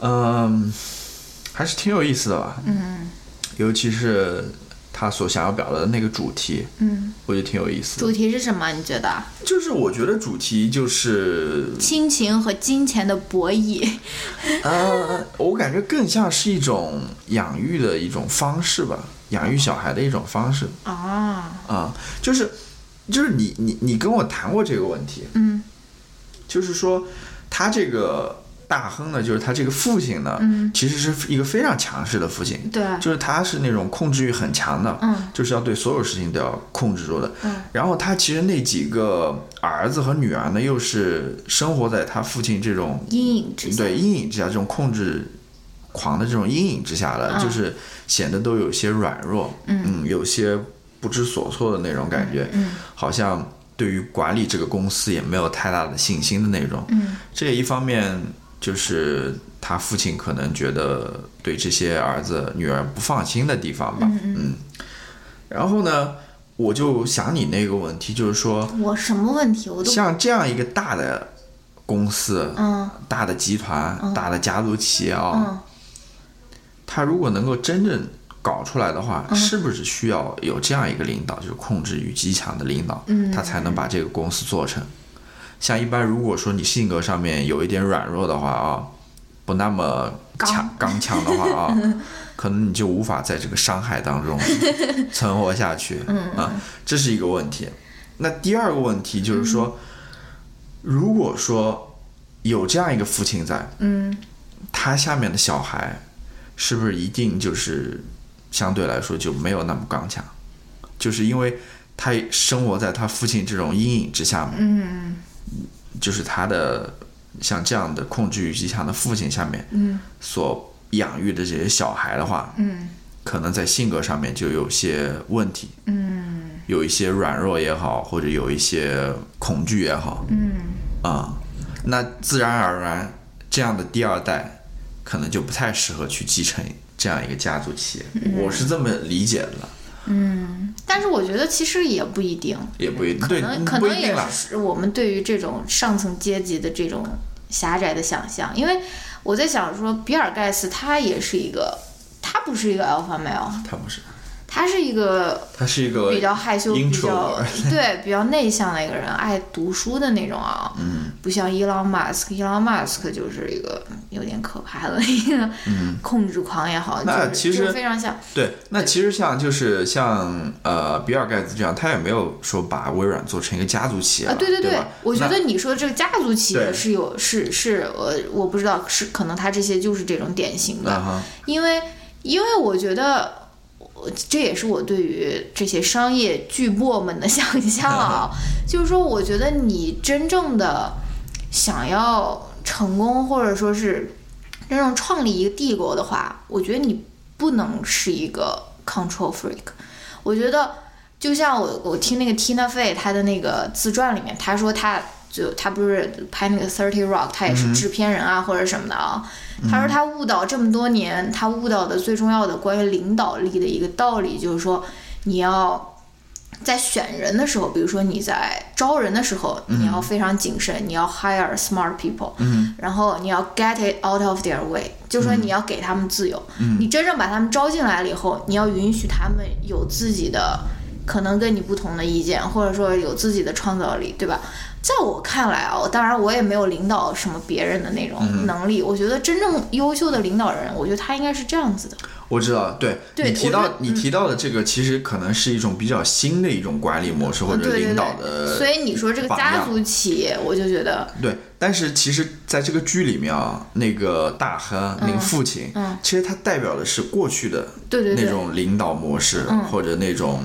嗯，还是挺有意思的吧。嗯尤其是他所想要表达的那个主题，嗯，我觉得挺有意思的。主题是什么？你觉得？就是我觉得主题就是，亲情和金钱的博弈。呃，我感觉更像是一种养育的一种方式吧，养育小孩的一种方式。啊，啊、就是就是你你你跟我谈过这个问题，嗯。就是说他这个大亨呢，就是他这个父亲呢，嗯。其实是一个非常强势的父亲，对，就是他是那种控制欲很强的，嗯。就是要对所有事情都要控制住的。嗯。然后他其实那几个儿子和女儿呢，又是生活在他父亲这种阴影之下。对阴影之下，这种控制狂的这种阴影之下了，嗯。就是显得都有些软弱，嗯。有些不知所措的那种感觉，嗯。好像对于管理这个公司也没有太大的信心的那种。嗯。这也一方面就是他父亲可能觉得对这些儿子女儿不放心的地方吧。嗯嗯。然后呢，我就想你那个问题，就是说，我什么问题我都像这样一个大的公司、嗯。大的集团、嗯。大的家族企业啊、嗯他如果能够真正搞出来的话，嗯是不是需要有这样一个领导，就是控制欲极强的领导，嗯他才能把这个公司做成？像一般如果说你性格上面有一点软弱的话啊，不那么强刚强的话啊，可能你就无法在这个伤害当中 存活下去。嗯啊，这是一个问题。那第二个问题就是说，如果说有这样一个父亲在，嗯他下面的小孩是不是一定就是相对来说就没有那么刚强？就是因为他生活在他父亲这种阴影之下嘛，嗯。就是他的像这样的控制欲极强的父亲下面嗯。所养育的这些小孩的话，嗯。可能在性格上面就有些问题，嗯。有一些软弱也好，或者有一些恐惧也好，嗯。啊、那自然而然这样的第二代可能就不太适合去继承这样一个家族企业，我是这么理解的，嗯，但是我觉得其实也不一定，也不一定，可，能可能也。是我们对于这种上层阶级的这种狭窄的想象，因为我在想说，比尔盖茨他也是一个，他不是一个 alpha male，他不是，他是一个他是一个比较害羞、比较对比较内向的一个人，爱读书的那种啊。嗯，不像伊朗马斯克，伊朗马斯克就是一个有点可怕的一个控制狂也好，嗯那就是其实就是非常像。对，那其实像就是像呃比尔盖茨这样，他也没有说把微软做成一个家族企业啊，了对对对我觉得你说这个家族企业是有是是呃，我不知道是可能他这些就是这种典型的，因为因为我觉得。我这也是我对于这些商业巨擘们的 想象啊，就是说，我觉得你真正的想要成功，或者说是真正创立一个帝国的话，我觉得你不能是一个 control freak。我觉得就像我我听那个 Tina Fey 她的那个自传里面，她说她就他不是拍那个 Thirty Rock，他也是制片人啊、或者什么的啊。他说他悟到这么多年，他悟到的最重要的关于领导力的一个道理，就是说你要。在选人的时候，比如说你在招人的时候，你要非常谨慎，你要 hire smart people，、嗯然后你要 get it out of their way，就是说你要给他们自由。你真正把他们招进来了以后，你要允许他们有自己的可能跟你不同的意见，或者说有自己的创造力，对吧？在我看来啊，当然我也没有领导什么别人的那种能力。我觉得真正优秀的领导人，我觉得他应该是这样子的。我知道，对对你提到你提到的这个，其实可能是一种比较新的一种管理模式或者领导对，的，所以你说这个家族企业，我就觉得，对，但是其实在这个剧里面啊，那个大亨那个父亲，嗯其实他代表的是过去的对对对那种领导模式，嗯或者那种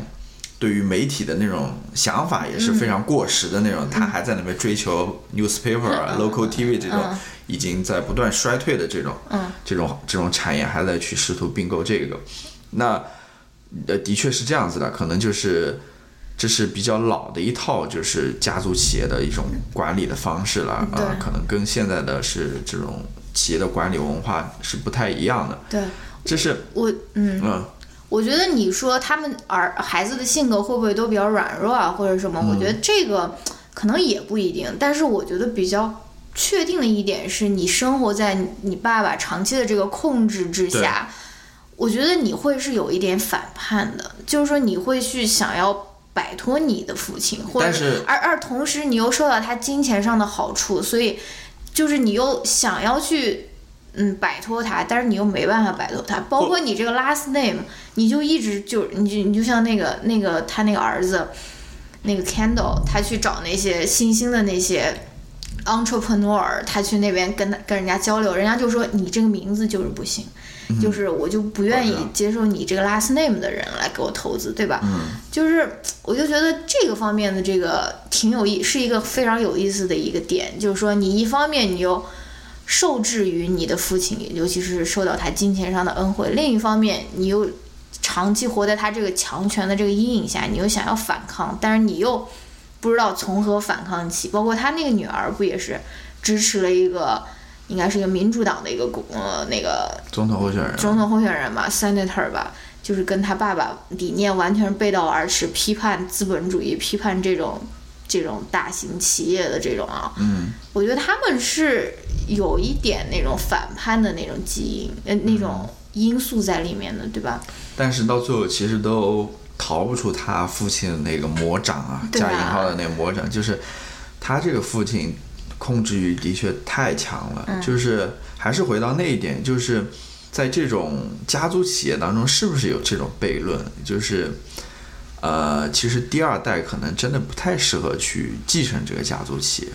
对于媒体的那种想法也是非常过时的那种，他还在那边追求 newspaper 啊、local TV 这种嗯。已经在不断衰退的这种嗯。这种这种产业，还在去试图并购这个。那呃，的确是这样子的，可能就是这是比较老的一套，就是家族企业的一种管理的方式了啊、对。可能跟现在的是这种企业的管理文化是不太一样的。对。这是我，嗯，嗯我觉得你说他们儿孩子的性格会不会都比较软弱啊，或者什么？我觉得这个可能也不一定，但是我觉得比较确定的一点是你生活在你爸爸长期的这个控制之下，我觉得你会是有一点反叛的，就是说你会去想要。摆脱你的父亲，或者是而而同时你又受到他金钱上的好处，所以就是你又想要去嗯摆脱他，但是你又没办法摆脱他。包括你这个 last name，你就一直就你就你就像那个那个他那个儿子，那个 Candle，他去找那些新兴的那些 entrepreneur，他去那边跟他跟人家交流，人家就说你这个名字就是不行。就是我就不愿意接受你这个 last name 的人来给我投资，对吧？嗯，就是我就觉得这个方面的这个挺有意，是一个非常有意思的一个点，就是说你一方面你又受制于你的父亲，尤其是受到他金钱上的恩惠；另一方面你又长期活在他这个强权的这个阴影下，你又想要反抗，但是你又不知道从何反抗起。包括他那个女儿不也是支持了一个应该是一个民主党的一个公呃那个总统候选人，总统候选人吧，senator 吧，就是跟他爸爸理念完全背道而驰，批判资本主义，批判这种这种大型企业的这种啊，嗯，我觉得他们是有一点那种反叛的那种基因，呃，那种因素在里面的，对吧？但是到最后其实都逃不出他父亲的那个魔掌啊，加引号的那个魔掌，就是他这个父亲控制欲的确太强了，嗯就是还是回到那一点，就是在这种家族企业当中，是不是有这种悖论？就是。呃，其实第二代可能真的不太适合去继承这个家族企业，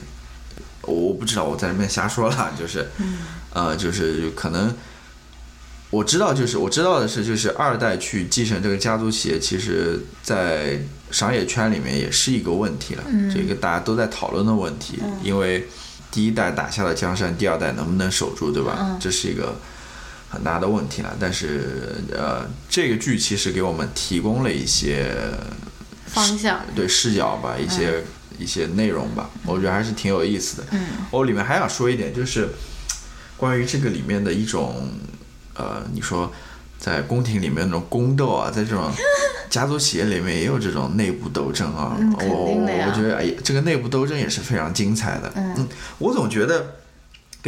我不知道，我在那边瞎说了，就是，呃，就是可能我知道，就是我知道的是，就是二代去继承这个家族企业，其实在商业圈里面也是一个问题了，这个大家都在讨论的问题，因为第一代打下了江山，第二代能不能守住，对吧？这是一个很大的问题了。但是呃，这个剧其实给我们提供了一些方向，对视角吧，一些、一些内容吧，我觉得还是挺有意思的。嗯，我里面还想说一点，就是关于这个里面的一种，呃，你说在宫廷里面那种宫斗啊，在这种家族企业里面也有这种内部斗争啊。我我觉得哎，这个内部斗争也是非常精彩的。嗯我总觉得。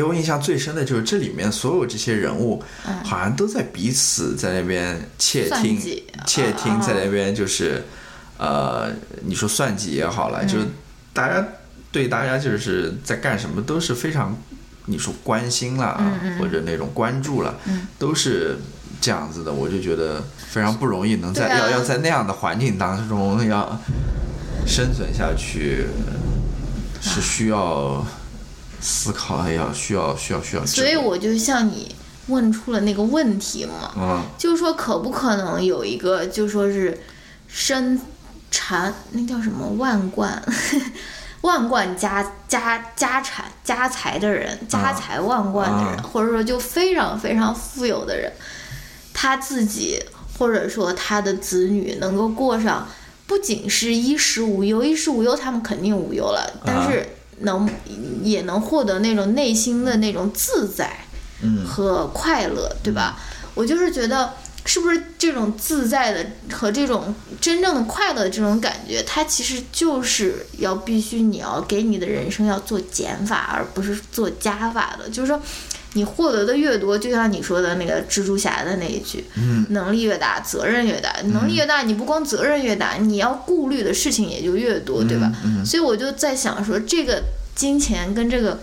给我印象最深的就是这里面所有这些人物，好像都在彼此在那边窃听窃听啊。在那边就是，呃，你说算计也好了，就是大家对大家就是在干什么都是非常，你说关心啦，或者那种关注了，都是这样子的，我就觉得非常不容易，能在、啊。要要在那样的环境当中要生存下去，是需要思考，要需要需要需要所以我就向你问出了那个问题嘛，嗯就是说可不可能有一个，就说是身缠那叫什么万贯 万贯家家家产家财的人，家财万贯的人，啊。或者说就非常非常富有的人，他自己或者说他的子女能够过上不仅是衣食无忧，衣食无忧他们肯定无忧了，但是能也能获得那种内心的那种自在。嗯和快乐，对吧？我就是觉得，是不是这种自在的和这种真正的快乐的这种感觉，它其实就是要必须你要给你的人生要做减法，而不是做加法的。就是说，你获得的越多，就像你说的那个蜘蛛侠的那一句，嗯能力越大，责任越大。能力越大，你不光责任越大，你要顾虑的事情也就越多，对吧？嗯所以我就在想说，这个金钱跟这个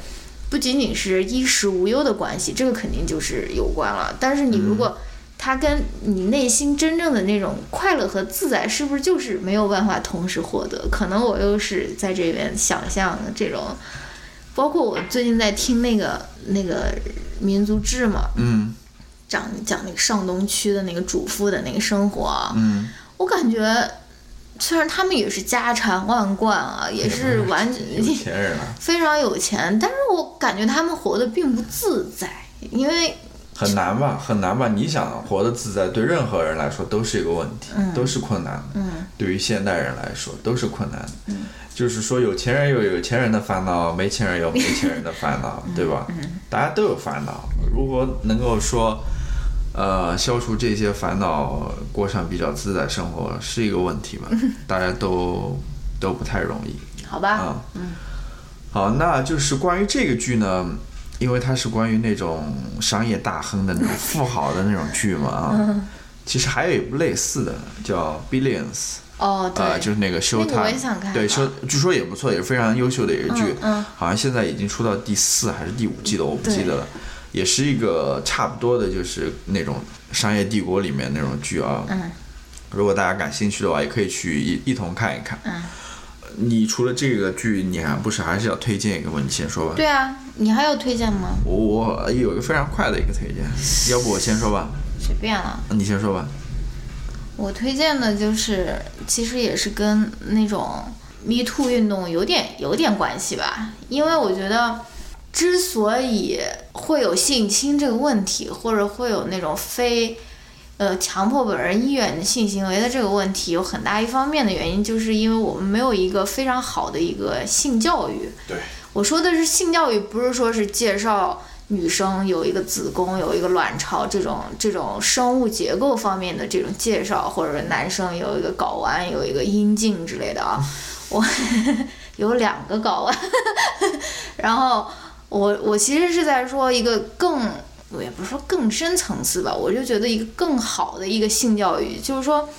不仅仅是衣食无忧的关系，这个肯定就是有关了。但是你如果它跟你内心真正的那种快乐和自在，是不是就是没有办法同时获得？可能我又是在这边想象这种，包括我最近在听那个那个民族志嘛，嗯讲讲那个上东区的那个主妇的那个生活啊，嗯我感觉虽然他们也是家产万贯啊，也是完有钱人啊，非常有钱，但是我感觉他们活得并不自在，因为很难吧，很难吧？你想活得自在，对任何人来说都是一个问题，都是困难的。嗯，对于现代人来说都是困难的。嗯，就是说有钱人有有钱人的烦恼，没钱人有没钱人的烦恼，对吧？嗯，大家都有烦恼。如果能够说，呃，消除这些烦恼，过上比较自在生活，是一个问题吧？大家都都不太容易。好吧，嗯，好，那就是关于这个剧呢，因为它是关于那种商业大亨的那种富豪的那种剧嘛啊，其实还有一部类似的叫《Billions》。哦，对，呃，就是那个想看对，啊修据说也不错，也是非常优秀的一个剧，嗯嗯好像现在已经出到第四还是第五季了，我不记得了，也是一个差不多的，就是那种商业帝国里面那种剧啊。嗯，如果大家感兴趣的话，也可以去一一同看一看。嗯，你除了这个剧，你还不是还是要推荐一个吗？你先说吧。对啊，你还有推荐吗？我我有一个非常快的一个推荐，要不我先说吧，随便了。你先说吧。我推荐的就是，其实也是跟那种 Me Too 运动有点有点关系吧，因为我觉得，之所以会有性侵这个问题，或者会有那种非，呃，强迫本人意愿的性行为的这个问题，有很大一方面的原因，就是因为我们没有一个非常好的一个性教育。对，我说的是性教育，不是说是介绍女生有一个子宫、有一个卵巢这种这种生物结构方面的这种介绍，或者男生有一个睾丸、有一个阴茎之类的啊。我 有两个睾丸，然后我我其实是在说一个更，我也不是说更深层次吧，我就觉得一个更好的一个性教育，就是说，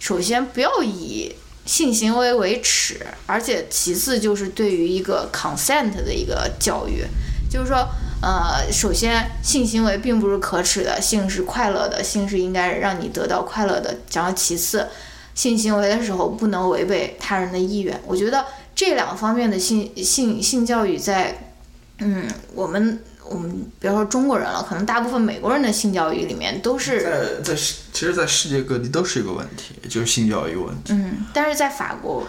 首先不要以性行为为耻，而且其次就是对于一个 consent 的一个教育，就是说，呃，首先性行为并不是可耻的，性是快乐的，性是应该让你得到快乐的。然后其次，性行为的时候不能违背他人的意愿。我觉得这两方面的性性性教育在，嗯，我们我们比如说中国人了，可能大部分美国人的性教育里面都是，在在世，其实，在世界各地都是一个问题，就是性教育问题。嗯，但是在法国，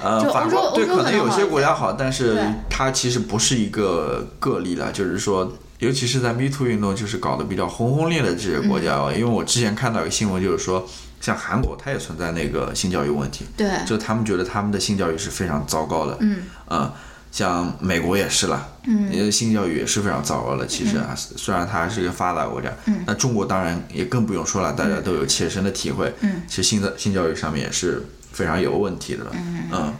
呃，就法国对，欧洲欧洲可能有些国家好，但是它其实不是一个个例了，就是说，尤其是在 Me Too 运动就是搞得比较轰轰烈烈的这些国家哦，因为我之前看到一个新闻，就是说，像韩国，它也存在那个性教育问题，对，就他们觉得他们的性教育是非常糟糕的，嗯。呃像美国也是了，嗯，性教育也是非常糟糕的。其实啊，虽然它还是一个发达国家，嗯，那中国当然也更不用说了，大家都有切身的体会，嗯，其实性的性教育上面也是非常有问题的了，嗯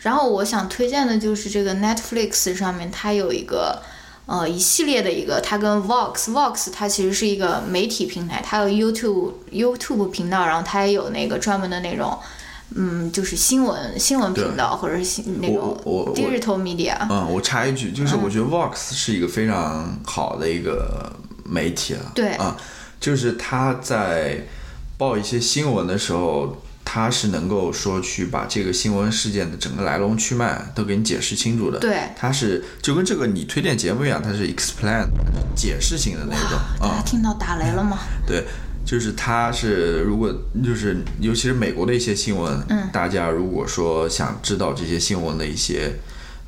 然后我想推荐的就是这个 Netflix 上面它有一个。呃，一系列的一个，它跟 Vox，Vox 它其实是一个媒体平台，它有 YouTube YouTube 频道，然后它也有那个专门的那种，嗯，就是新闻新闻频道或者是新那种我我我 digital media。嗯，我插一句，就是我觉得 Vox 是一个非常好的一个媒体了，对。啊，就是他在报一些新闻的时候，他是能够说去把这个新闻事件的整个来龙去脉都给你解释清楚的，对。他是就跟这个你推荐节目一样，它是 explain 解释性的那种啊。大家，听到打雷了吗？对，就是它是如果就是尤其是美国的一些新闻，嗯大家如果说想知道这些新闻的一些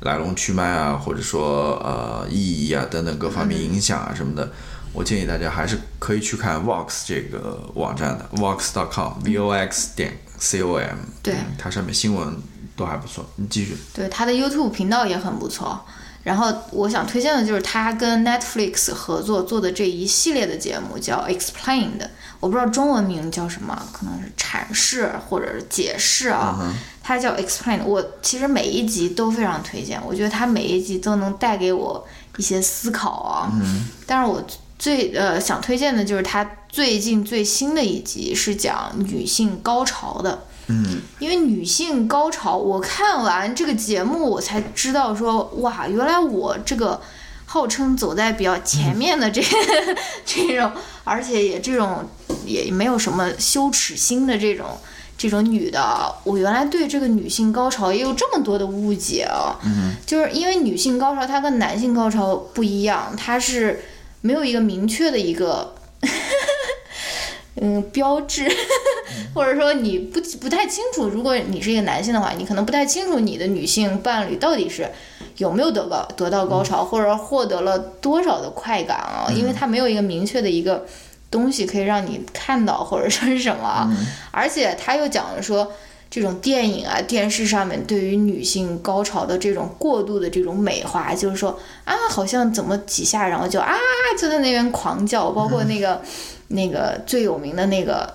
来龙去脉啊，或者说呃意义啊等等各方面影响啊什么的，我建议大家还是可以去看 Vox 这个网站的 Vox.com，V O X 点 C O M，对嗯它上面新闻都还不错。你继续，对，它的 YouTube 频道也很不错。然后我想推荐的就是他跟 Netflix 合作做的这一系列的节目，叫 Explained，我不知道中文名叫什么，可能是阐释或者是解释啊。它叫 Explained，我其实每一集都非常推荐，我觉得它每一集都能带给我一些思考啊。嗯。但是我最呃想推荐的就是它最近最新的一集是讲女性高潮的。嗯，因为女性高潮，我看完这个节目，我才知道说，哇，原来我这个号称走在比较前面的这、这种，而且也这种也没有什么羞耻心的这种这种女的，我原来对这个女性高潮也有这么多的误解啊。嗯，就是因为女性高潮它跟男性高潮不一样，它是没有一个明确的一个。嗯标志，或者说你不不太清楚，如果你是一个男性的话，你可能不太清楚你的女性伴侣到底是有没有得高得到高潮，或者获得了多少的快感啊，因为他没有一个明确的一个东西可以让你看到或者说是什么啊，而且他又讲了说。这种电影啊、电视上面对于女性高潮的这种过度的这种美化，就是说啊，好像怎么几下，然后就啊就在那边狂叫，包括那个、那个最有名的那个，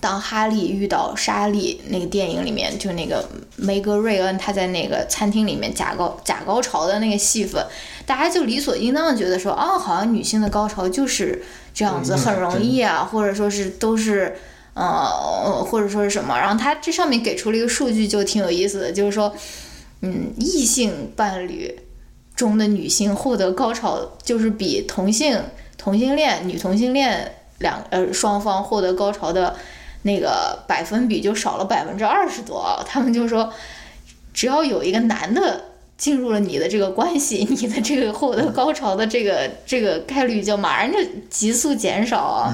当哈利遇到莎莉那个电影里面，就那个梅格瑞恩她在那个餐厅里面假高假高潮的那个戏份，大家就理所应当的觉得说，啊，好像女性的高潮就是这样子，嗯很容易啊，或者说是都是。呃，或者说是什么？然后他这上面给出了一个数据，就挺有意思的，就是说，嗯，异性伴侣中的女性获得高潮，就是比同性同性恋女同性恋两呃双方获得高潮的那个百分比就少了百分之二十多。他们就说，只要有一个男的进入了你的这个关系，你的这个获得高潮的这个这个概率就马上就急速减少啊。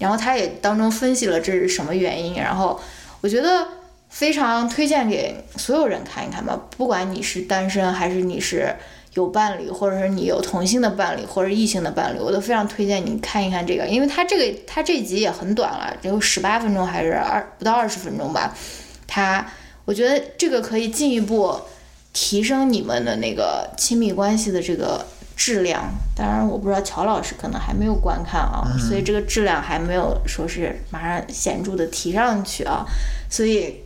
然后他也当中分析了这是什么原因，然后我觉得非常推荐给所有人看一看吧，不管你是单身还是你是有伴侣，或者是你有同性的伴侣或者异性的伴侣，我都非常推荐你看一看这个，因为他这个他这集也很短了，只有十八分钟还是二不到二十分钟吧，他我觉得这个可以进一步提升你们的那个亲密关系的这个质量。当然，我不知道乔老师可能还没有观看啊，所以这个质量还没有说是马上显著的提上去啊，所以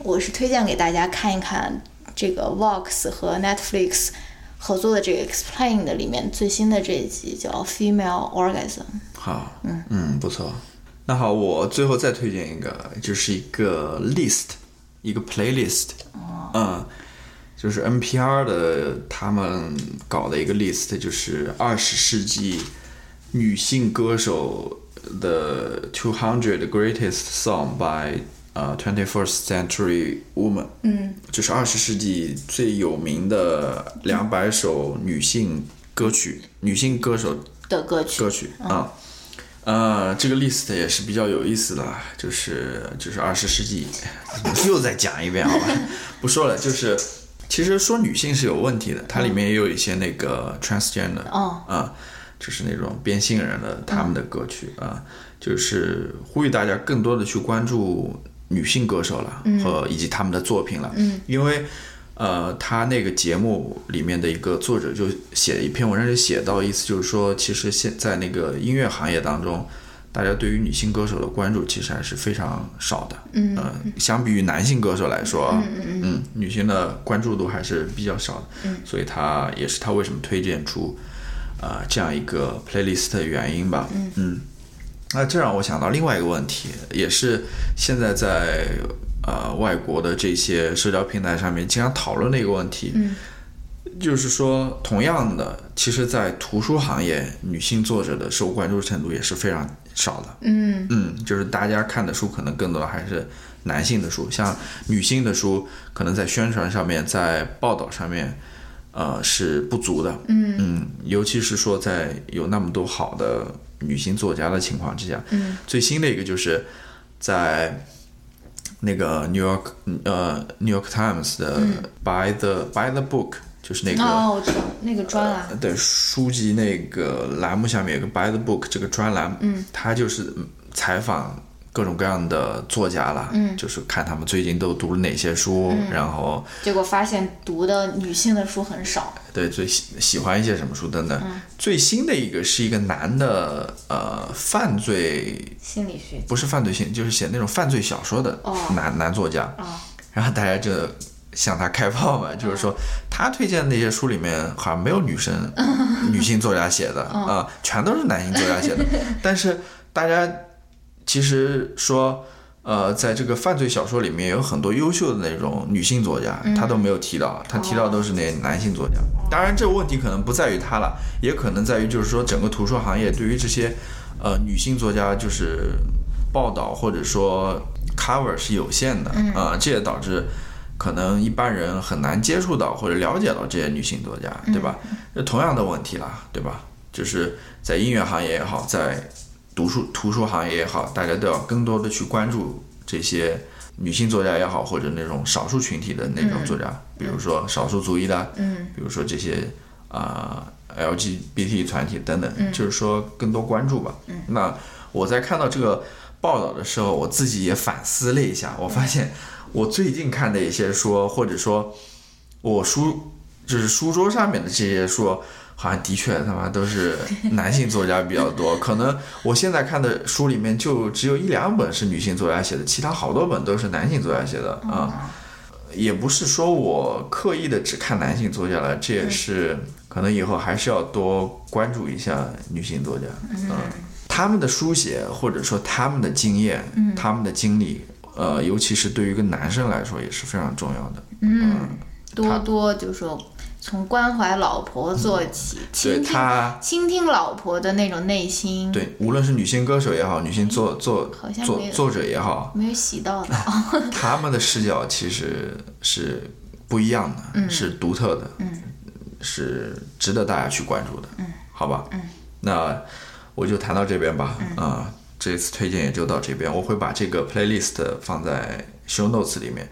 我是推荐给大家看一看这个 Vox 和 Netflix 合作的这个 Explain 的里面最新的这一集叫 Female Orgasm。好，嗯嗯不错。那好，我最后再推荐一个，就是一个 list，一个 playlist，嗯，就是 NPR 的他们搞的一个 list，就是二十世纪女性歌手的 two hundred greatest song by 呃 twenty first century woman，嗯。就是二十世纪最有名的两百首女性歌曲，女性歌手的歌曲。歌曲啊。呃，这个 list 也是比较有意思的，就是就是二十世纪，又再讲一遍好吧？不说了，就是其实说女性是有问题的，它里面也有一些那个 transgender 哦。啊，就是那种变性人的他们的歌曲啊，就是呼吁大家更多的去关注女性歌手了和以及他们的作品了，嗯。因为。呃，他那个节目里面的一个作者就写一篇文章，就写到意思就是说，其实现在那个音乐行业当中，大家对于女性歌手的关注其实还是非常少的。嗯呃，相比于男性歌手来说，嗯嗯女性的关注度还是比较少的。嗯，所以他也是他为什么推荐出呃这样一个 playlist 的原因吧。嗯。那这让我想到另外一个问题，也是现在在呃外国的这些社交平台上面经常讨论的一个问题，嗯就是说，同样的，其实，在图书行业，女性作者的受关注程度也是非常少的。嗯嗯，就是大家看的书可能更多的还是男性的书，像女性的书，可能在宣传上面，在报道上面，呃，是不足的。嗯嗯，尤其是说在有那么多好的女性作家的情况之下，嗯最新的一个就是在那个 New York 呃 New York Times 的 By the、By the Book，就是那个、嗯哦，我知道那个专栏。对书籍那个栏目下面有个 By the Book 这个专栏，嗯，它就是嗯采访各种各样的作家啦，嗯。就是看他们最近都读了哪些书，然后结果发现读的女性的书很少。对最喜喜欢一些什么书等等。嗯。最新的一个是一个男的呃犯罪心理学不是犯罪性，就是写那种犯罪小说的哦。男、男作家，啊，然后大家就向他开炮嘛，就是说他推荐的那些书里面好像没有女生、女性作家写的啊、全都是男性作家写的。但是大家其实说，呃，在这个犯罪小说里面有很多优秀的那种女性作家，他都没有提到，他提到都是那男性作家。当然，这个问题可能不在于他了，也可能在于就是说整个图书行业对于这些呃女性作家就是报道或者说 cover 是有限的啊、这也导致可能一般人很难接触到或者了解到这些女性作家，对吧？那同样的问题啦，对吧？就是在音乐行业也好，在读书图书行业也好，大家都要更多的去关注这些女性作家也好，或者那种少数群体的那种作家，比如说少数族裔的，嗯，比如说这些啊、LGBT 团体等等，嗯就是说更多关注吧。嗯，那我在看到这个报道的时候，我自己也反思了一下，我发现我最近看的一些书，或者说我书就是书桌上面的这些书，好像的确他妈都是男性作家比较多。可能我现在看的书里面就只有一两本是女性作家写的，其他好多本都是男性作家写的啊。也不是说我刻意的只看男性作家了，这也是可能以后还是要多关注一下女性作家。嗯，他们的书写或者说他们的经验、他们的经历，呃，尤其是对于一个男生来说也是非常重要的。嗯，多多就说从关怀老婆做起，嗯对倾听他，倾听老婆的那种内心，对，无论是女性歌手也好，女性作作作作者也好，没有洗到的，他们的视角其实是不一样的，是独特的，是值得大家去关注的，嗯好吧？嗯那我就谈到这边吧，啊、这次推荐也就到这边，我会把这个 playlist 放在 show notes 里面，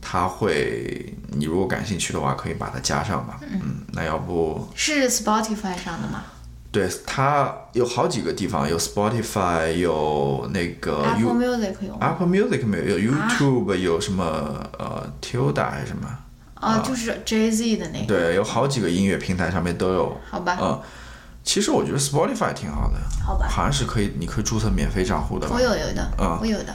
它会，你如果感兴趣的话，可以把它加上吧，嗯，那要不是 Spotify 上的吗对它有好几个地方，有 Spotify，有那个 Apple Music 有吗？Apple Music 没有，有 YouTube，、有什么呃 Tilda 还是什么？啊，就是 Jay Z 的那个，对，有好几个音乐平台上面都有。好吧，嗯，其实我觉得 Spotify 挺好的，好吧，好像是可以，你可以注册免费账户的。我有有的，嗯，我有的，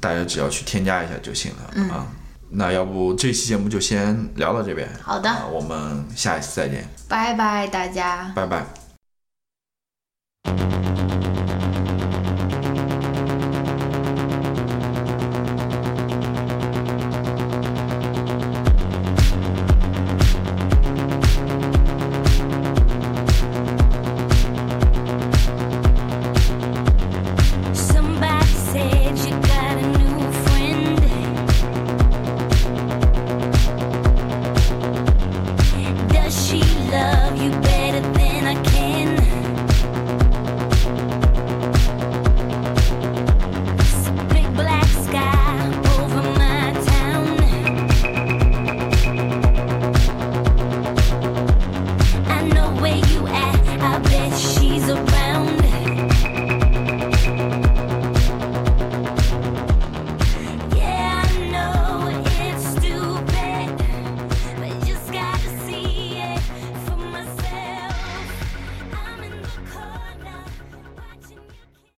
大家只要去添加一下就行了。嗯，那要不这期节目就先聊到这边。好的，我们下一次再见，拜拜大家，拜拜。